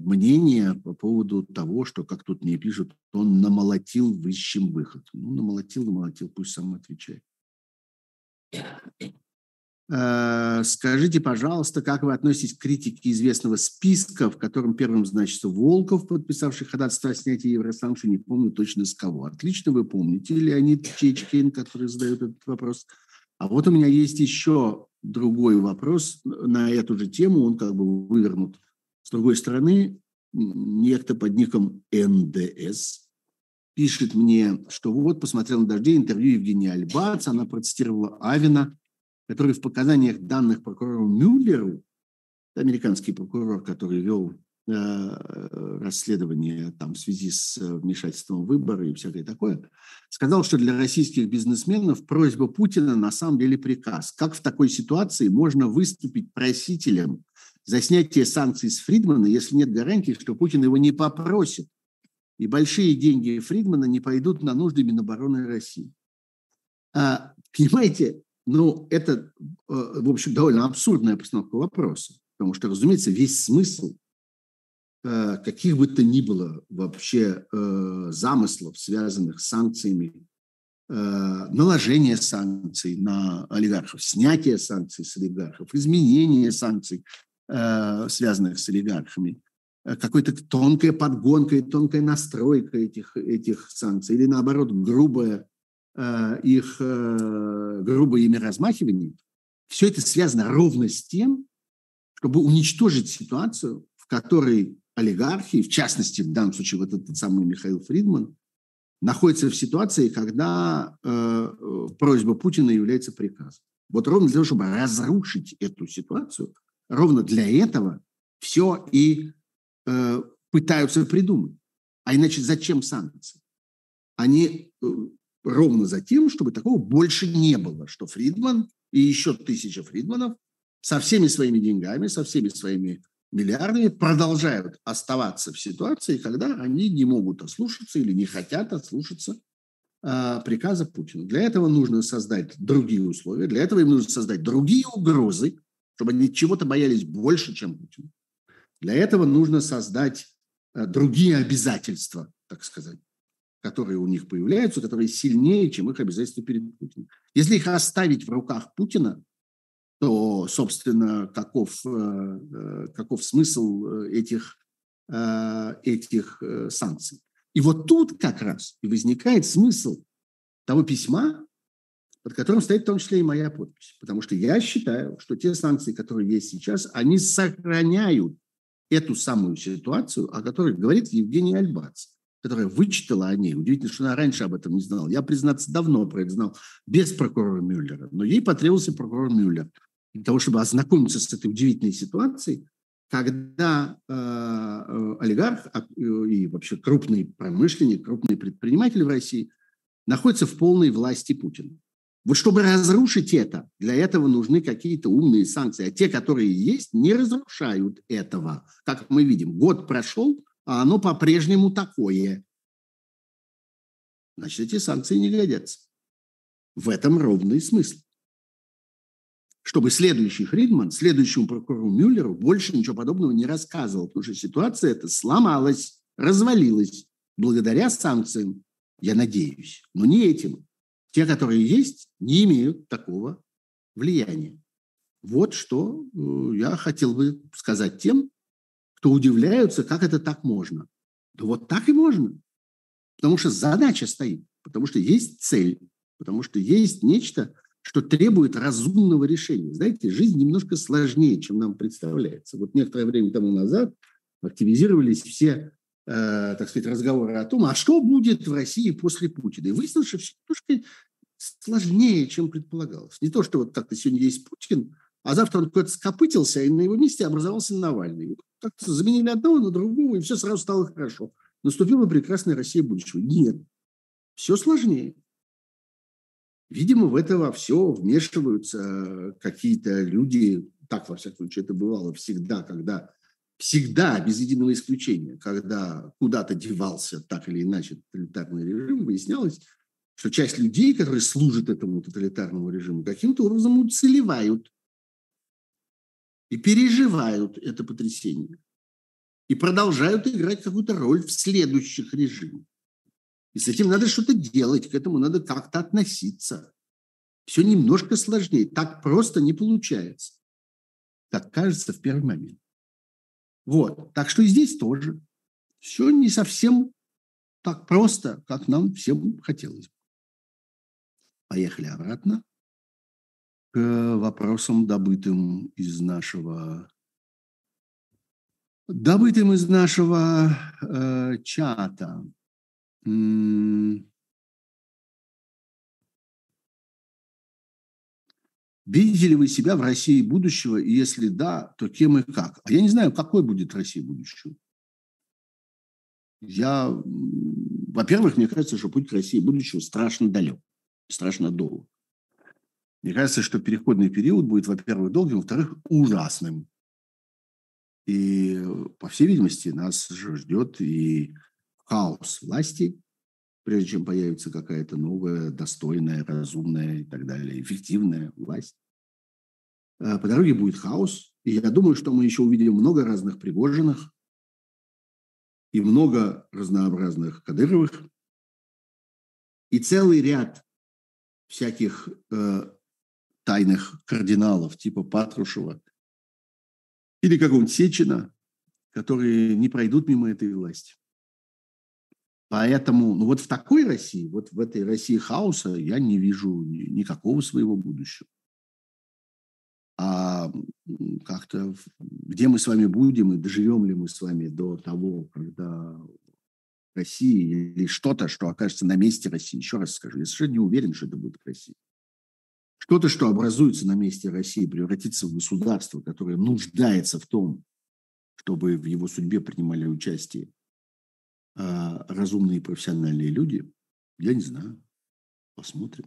мнения по поводу того, что, как тут мне пишут, он намолотил высшим выход. Ну, намолотил, намолотил, пусть сам отвечает. Э, скажите, пожалуйста, как вы относитесь к критике известного списка, в котором первым значится Волков, подписавший ходатайство о снятии евросанкций, не помню точно с кого. Отлично вы помните, Леонид Чечкин, который задает этот вопрос. А вот у меня есть еще другой вопрос на эту же тему, он как бы вывернут. С другой стороны, некто под ником НДС пишет мне, что вот, посмотрел на дожде интервью Евгении Альбац, она процитировала Авина, который в показаниях данных прокурору Мюллеру, американский прокурор, который вел э, расследование там, в связи с вмешательством в выборы и всякое такое, сказал, что для российских бизнесменов просьба Путина на самом деле приказ. Как в такой ситуации можно выступить просителем за снятие санкций с Фридмана, если нет гарантии, что Путин его не попросит? И большие деньги Фридмана не пойдут на нужды Минобороны России. А, понимаете, ну, это, э, в общем, довольно абсурдная постановка вопроса, потому что, разумеется, весь смысл э, каких бы то ни было вообще э, замыслов, связанных с санкциями, наложение санкций на олигархов, снятие санкций с олигархов, изменение санкций, связанных с олигархами, какой-то тонкая подгонка и тонкая настройка этих, этих санкций, или наоборот грубая их э, грубое ими размахивание, все это связано ровно с тем, чтобы уничтожить ситуацию, в которой олигархи, в частности, в данном случае вот этот самый Михаил Фридман, находится в ситуации, когда э, просьба Путина является приказом. Вот ровно для того, чтобы разрушить эту ситуацию, ровно для этого все и э, пытаются придумать. А иначе зачем санкции? Они э, ровно за тем, чтобы такого больше не было, что Фридман и еще тысяча Фридманов со всеми своими деньгами, со всеми своими миллиардами продолжают оставаться в ситуации, когда они не могут ослушаться или не хотят ослушаться э, приказа Путина. Для этого нужно создать другие условия, для этого им нужно создать другие угрозы, чтобы они чего-то боялись больше, чем Путин. Для этого нужно создать э, другие обязательства, так сказать которые у них появляются, которые сильнее, чем их обязательства перед Путиным. Если их оставить в руках Путина, то, собственно, каков, э, э, каков смысл э, этих, этих санкций? И вот тут как раз и возникает смысл того письма, под которым стоит в том числе и моя подпись. Потому что я считаю, что те санкции, которые есть сейчас, они сохраняют эту самую ситуацию, о которой говорит Евгений Альбац которая вычитала о ней. Удивительно, что она раньше об этом не знала. Я, признаться, давно про это знал, без прокурора Мюллера. Но ей потребовался прокурор Мюллер для того, чтобы ознакомиться с этой удивительной ситуацией, когда э, э олигарх а, э, и вообще крупный промышленник, крупный предприниматель в России находится в полной власти Путина. Вот чтобы разрушить это, для этого нужны какие-то умные санкции. А те, которые есть, не разрушают этого. Как мы видим, год прошел, а оно по-прежнему такое. Значит, эти санкции не годятся. В этом ровный смысл. Чтобы следующий Фридман, следующему прокурору Мюллеру больше ничего подобного не рассказывал, потому что ситуация эта сломалась, развалилась благодаря санкциям, я надеюсь, но не этим. Те, которые есть, не имеют такого влияния. Вот что э, я хотел бы сказать тем, кто удивляются, как это так можно. Да вот так и можно. Потому что задача стоит, потому что есть цель, потому что есть нечто, что требует разумного решения. Знаете, жизнь немножко сложнее, чем нам представляется. Вот некоторое время тому назад активизировались все, э, так сказать, разговоры о том, а что будет в России после Путина. И выяснилось, что все немножко сложнее, чем предполагалось. Не то, что вот как-то сегодня есть Путин, а завтра он куда-то скопытился, и на его месте образовался Навальный. Как-то заменили одного на другого, и все сразу стало хорошо. Наступила прекрасная Россия будущего. Нет, все сложнее. Видимо, в это во все вмешиваются какие-то люди, так, во всяком случае, это бывало всегда, когда всегда, без единого исключения, когда куда-то девался так или иначе тоталитарный режим, выяснялось, что часть людей, которые служат этому тоталитарному режиму, каким-то образом уцелевают и переживают это потрясение. И продолжают играть какую-то роль в следующих режимах. И с этим надо что-то делать, к этому надо как-то относиться. Все немножко сложнее. Так просто не получается. Как кажется в первый момент. Вот. Так что и здесь тоже. Все не совсем так просто, как нам всем хотелось Поехали обратно к вопросам, добытым из нашего добытым из нашего э, чата. Видите ли вы себя в России будущего? И если да, то кем и как? А я не знаю, какой будет Россия будущего. Я, во-первых, мне кажется, что путь к России будущего страшно далек, страшно долг. Мне кажется, что переходный период будет, во-первых, долгим, во-вторых, ужасным. И, по всей видимости, нас ждет и хаос власти, прежде чем появится какая-то новая, достойная, разумная и так далее, эффективная власть. Э, по дороге будет хаос. И я думаю, что мы еще увидим много разных Пригожиных и много разнообразных Кадыровых и целый ряд всяких э, тайных кардиналов типа Патрушева или какого-нибудь Сечина, которые не пройдут мимо этой власти. Поэтому, ну вот в такой России, вот в этой России хаоса я не вижу никакого своего будущего. А как-то где мы с вами будем и доживем ли мы с вами до того, когда России или что-то, что окажется на месте России. Еще раз скажу, я совершенно не уверен, что это будет Россия. Что-то, что образуется на месте России, превратится в государство, которое нуждается в том, чтобы в его судьбе принимали участие а разумные профессиональные люди, я не знаю. Посмотрим.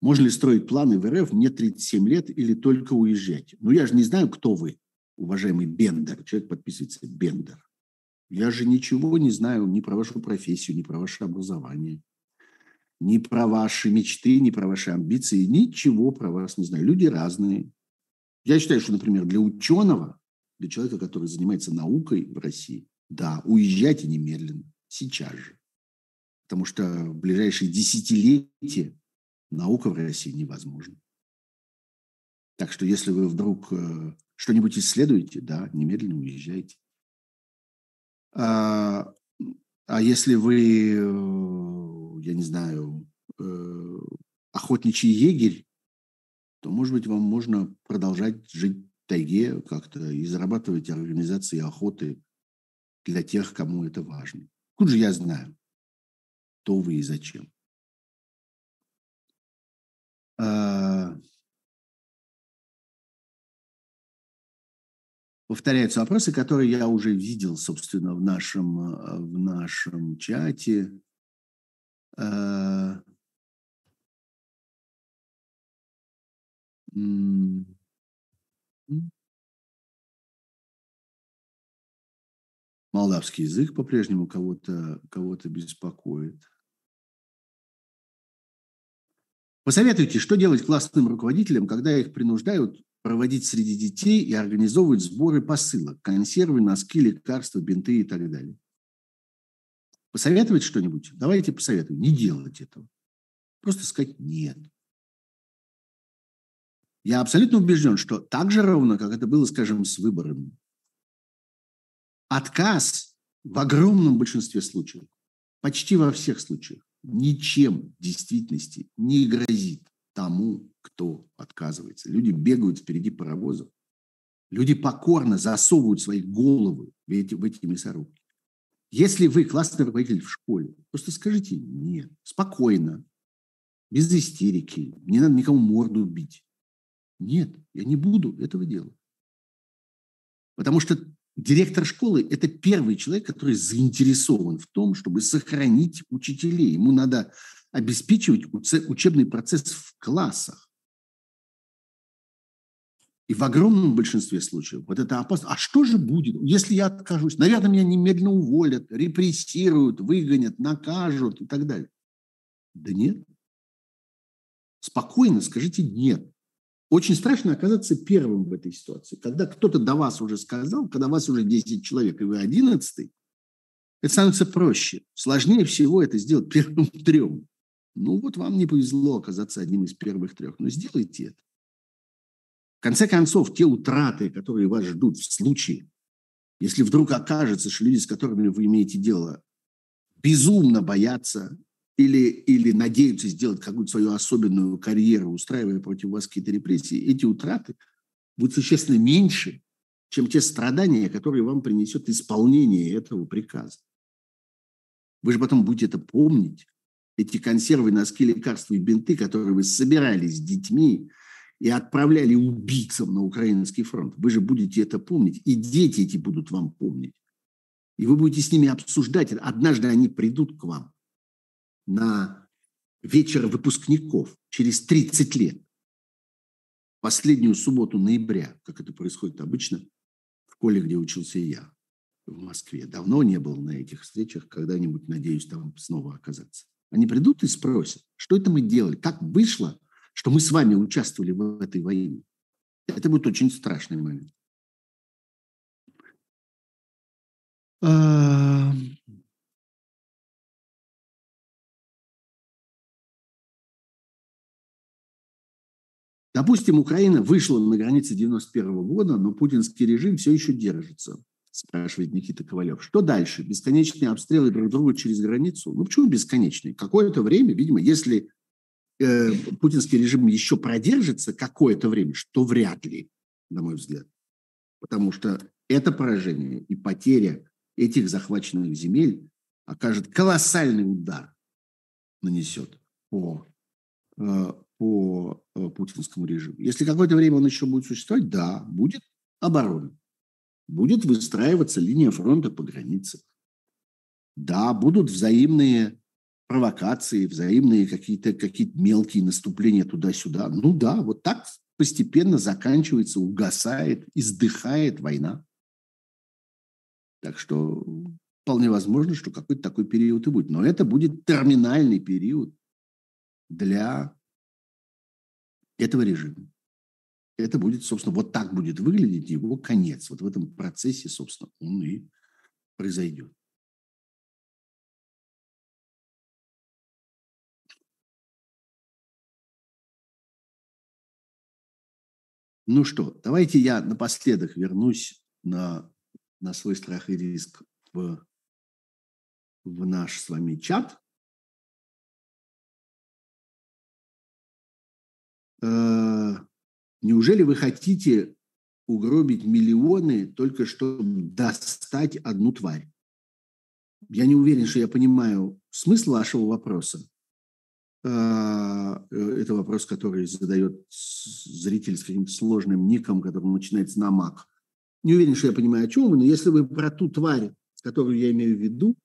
Можно ли строить планы в РФ? Мне 37 лет или только уезжать? Ну, я же не знаю, кто вы, уважаемый Бендер. Человек подписывается Бендер. Я же ничего не знаю ни про вашу профессию, ни про ваше образование, ни про ваши мечты, ни про ваши амбиции. Ничего про вас не знаю. Люди разные. Я считаю, что, например, для ученого для человека, который занимается наукой в России, да, уезжайте немедленно, сейчас же. Потому что в ближайшие десятилетия наука в России невозможна. Так что если вы вдруг э, что-нибудь исследуете, да, немедленно уезжайте. А, а если вы, э, я не знаю, э, охотничий егерь, то, может быть, вам можно продолжать жить тайге как-то и зарабатывать организации охоты для тех, кому это важно. Тут же я знаю, кто вы и зачем. А... Повторяются вопросы, которые я уже видел, собственно, в нашем, в нашем чате. А... Молдавский язык по-прежнему кого-то кого беспокоит. Посоветуйте, что делать классным руководителям, когда их принуждают проводить среди детей и организовывать сборы посылок, консервы, носки, лекарства, бинты и так далее. Посоветовать что-нибудь? Давайте посоветуем. Не делать этого. Просто сказать «нет». Я абсолютно убежден, что так же ровно, как это было, скажем, с выборами, отказ в огромном большинстве случаев, почти во всех случаях, ничем в действительности не грозит тому, кто отказывается. Люди бегают впереди паровозов. Люди покорно засовывают свои головы в эти, в эти мясорубки. Если вы классный руководитель в школе, просто скажите «нет», спокойно, без истерики, не надо никому морду бить. Нет, я не буду этого делать. Потому что директор школы – это первый человек, который заинтересован в том, чтобы сохранить учителей. Ему надо обеспечивать учебный процесс в классах. И в огромном большинстве случаев вот это опасно. А что же будет, если я откажусь? Наверное, меня немедленно уволят, репрессируют, выгонят, накажут и так далее. Да нет. Спокойно скажите «нет». очень страшно оказаться первым в этой ситуации. Когда кто-то до вас уже сказал, когда вас уже 10 человек, и вы 11 это становится проще. Сложнее всего это сделать первым трем. Ну вот вам не повезло оказаться одним из первых трех, но сделайте это. Конце концов, те утраты, которые вас ждут в случае, если вдруг окажется, что люди, с которыми вы имеете дело, безумно боятся или, или надеются сделать какую-то свою особенную карьеру, устраивая против вас какие-то репрессии, эти утраты будут существенно меньше, чем те страдания, которые вам принесет исполнение этого приказа. Вы же потом будете это помнить. Эти консервы, носки, лекарства и бинты, которые вы собирали с детьми и отправляли убийцам на украинский фронт. Вы же будете это помнить. И дети эти будут вам помнить. И вы будете с ними обсуждать. Однажды они придут к вам на вечер выпускников через 30 лет. Последнюю субботу ноября, как это происходит обычно в школе, где учился я в Москве. Давно не был на этих встречах, когда-нибудь, надеюсь, там снова оказаться. Они придут и спросят, что это мы делали, как вышло, что мы с вами участвовали в этой войне. Это будет очень страшный момент. А, допустим, Украина вышла на границе 91 года, но путинский режим все еще держится спрашивает Никита Ковалев. Что дальше? Бесконечные обстрелы друг друга через границу? Ну, почему бесконечные? Какое-то время, видимо, если э, путинский режим еще продержится какое-то время, что вряд ли, на мой взгляд. Потому что это поражение и потеря этих захваченных земель окажет колоссальный удар, нанесет по, э, по э, путинскому режиму. Если какое-то время он еще будет существовать, да, будет оборона будет выстраиваться линия фронта по границе. Да, будут взаимные провокации, взаимные какие-то какие мелкие наступления туда-сюда. Ну да, вот так постепенно заканчивается, угасает, издыхает война. Так что вполне возможно, что какой-то такой период и будет. Но это будет терминальный период для этого режима это будет, собственно, вот так будет выглядеть его конец. Вот в этом процессе, собственно, он и произойдет. Ну что, давайте я напоследок вернусь на, на свой страх и риск в, в наш с вами чат. Э, Неужели вы хотите угробить миллионы только чтобы достать одну тварь? Я не уверен, что я понимаю смысл вашего вопроса. А, э, это вопрос, который задает зритель с каким-то сложным ником, который начинается на мак. Не уверен, что я понимаю, о чем вы, но если вы про ту тварь, которую я имею в виду,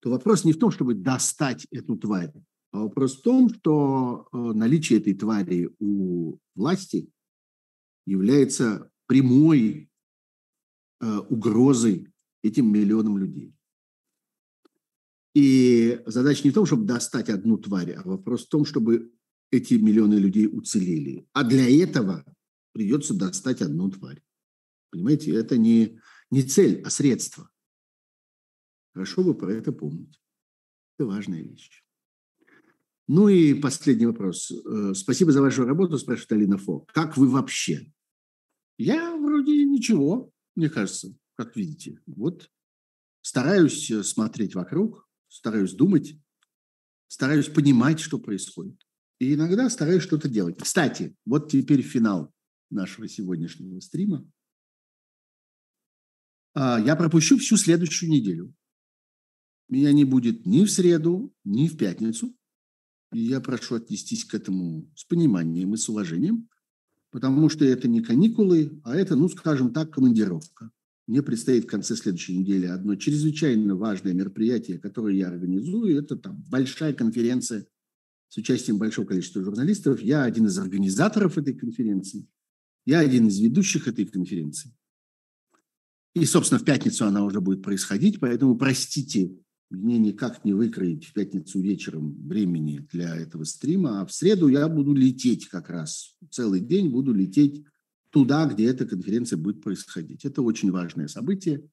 то вопрос не в том, чтобы достать эту тварь, а вопрос в том, что э, наличие этой твари у власти – является прямой э, угрозой этим миллионам людей. И задача не в том, чтобы достать одну тварь, а вопрос в том, чтобы эти миллионы людей уцелели. А для этого придется достать одну тварь. Понимаете, это не, не цель, а средство. Хорошо бы про это помнить. Это важная вещь. Ну и последний вопрос. Э, спасибо за вашу работу, спрашивает Алина Фо. Как вы вообще? Я вроде ничего, мне кажется, как видите. Вот стараюсь э, смотреть вокруг, стараюсь думать, стараюсь понимать, что происходит. И иногда стараюсь что-то делать. Кстати, вот теперь финал нашего сегодняшнего стрима. А, я пропущу всю следующую неделю. Меня не будет ни в среду, ни в пятницу. И я прошу отнестись к этому с пониманием и с уважением, потому что это не каникулы, а это, ну, скажем так, командировка. Мне предстоит в конце следующей недели одно чрезвычайно важное мероприятие, которое я организую. Это там большая конференция с участием большого количества журналистов. Я один из организаторов этой конференции. Я один из ведущих этой конференции. И, собственно, в пятницу она уже будет происходить, поэтому простите мне никак не выкроить в пятницу вечером времени для этого стрима, а в среду я буду лететь как раз. Целый день буду лететь туда, где эта конференция будет происходить. Это очень важное событие.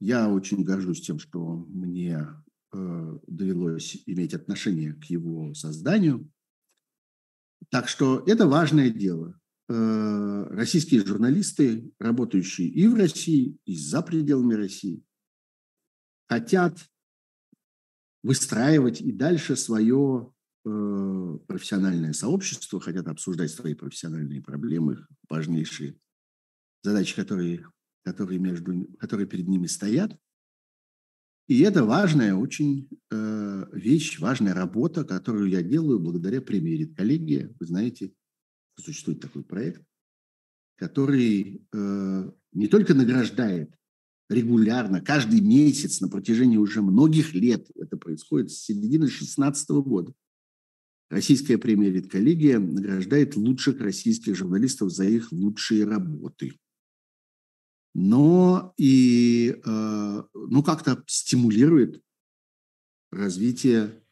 Я очень горжусь тем, что мне э, довелось иметь отношение к его созданию. Так что это важное дело. Э, российские журналисты, работающие и в России, и за пределами России, хотят выстраивать и дальше свое профессиональное сообщество, хотят обсуждать свои профессиональные проблемы, важнейшие задачи, которые, которые, между, которые перед ними стоят. И это важная очень э, вещь, важная работа, которую я делаю благодаря премии коллеги. Вы знаете, существует такой проект, который э, не только награждает регулярно, каждый месяц на протяжении уже многих лет, это происходит с середины 2016 года, Российская премия «Редколлегия» награждает лучших российских журналистов за их лучшие работы. Но и э, ну, как-то стимулирует развитие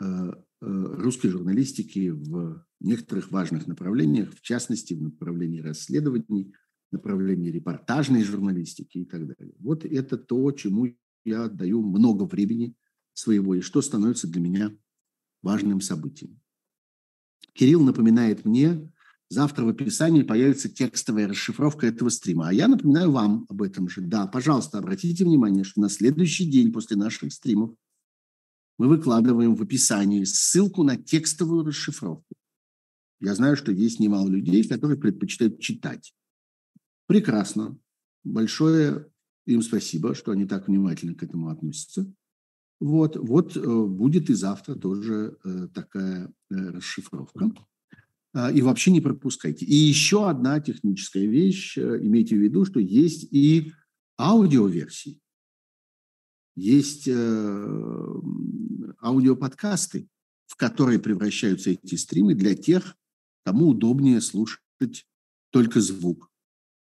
э, э, русской журналистики в некоторых важных направлениях, в частности, в направлении расследований, направлении репортажной журналистики и так далее. Вот это то, чему я отдаю много времени своего и что становится для меня важным событием. Кирилл напоминает мне, завтра в описании появится текстовая расшифровка этого стрима. А я напоминаю вам об этом же. Да, пожалуйста, обратите внимание, что на следующий день после наших стримов мы выкладываем в описании ссылку на текстовую расшифровку. Я знаю, что есть немало людей, которые предпочитают читать. Прекрасно. Большое им спасибо, что они так внимательно к этому относятся. Вот, вот э, будет и завтра тоже э, такая э, расшифровка. А, и вообще не пропускайте. И еще одна техническая вещь. Имейте в виду, что есть и аудиоверсии. Есть аудиоподкасты, в которые превращаются эти стримы для тех, кому удобнее слушать только звук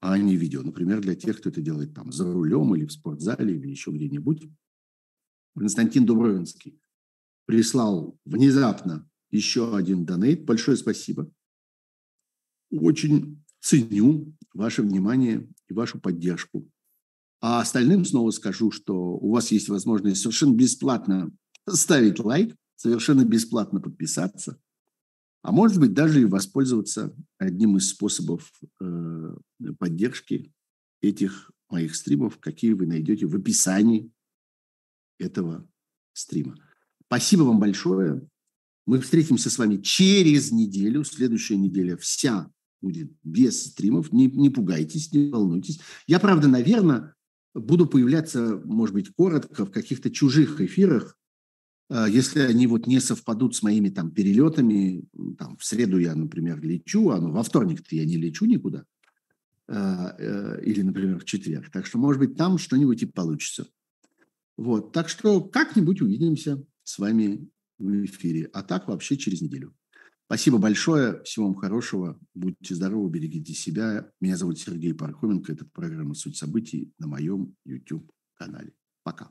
а не видео. Например, для тех, кто это делает там за рулем или в спортзале или еще где-нибудь. Константин Дубровинский прислал внезапно еще один донейт. Большое спасибо. Очень ценю ваше внимание и вашу поддержку. А остальным снова скажу, что у вас есть возможность совершенно бесплатно ставить лайк, совершенно бесплатно подписаться – а может быть, даже и воспользоваться одним из способов э, поддержки этих моих стримов, какие вы найдете в описании этого стрима. Спасибо вам большое. Мы встретимся с вами через неделю. Следующая неделя вся будет без стримов. Не, не пугайтесь, не волнуйтесь. Я, правда, наверное, буду появляться, может быть, коротко в каких-то чужих эфирах, а, если они вот не совпадут с моими там перелетами, там, в среду я, например, лечу, а ну, во вторник-то я не лечу никуда, а, э, или, например, в четверг. Так что, может быть, там что-нибудь и получится. Вот, так что как-нибудь увидимся с вами в эфире, а так вообще через неделю. Спасибо большое, всего вам хорошего, будьте здоровы, берегите себя. Меня зовут Сергей Пархоменко, это программа «Суть событий» на моем YouTube-канале. Пока.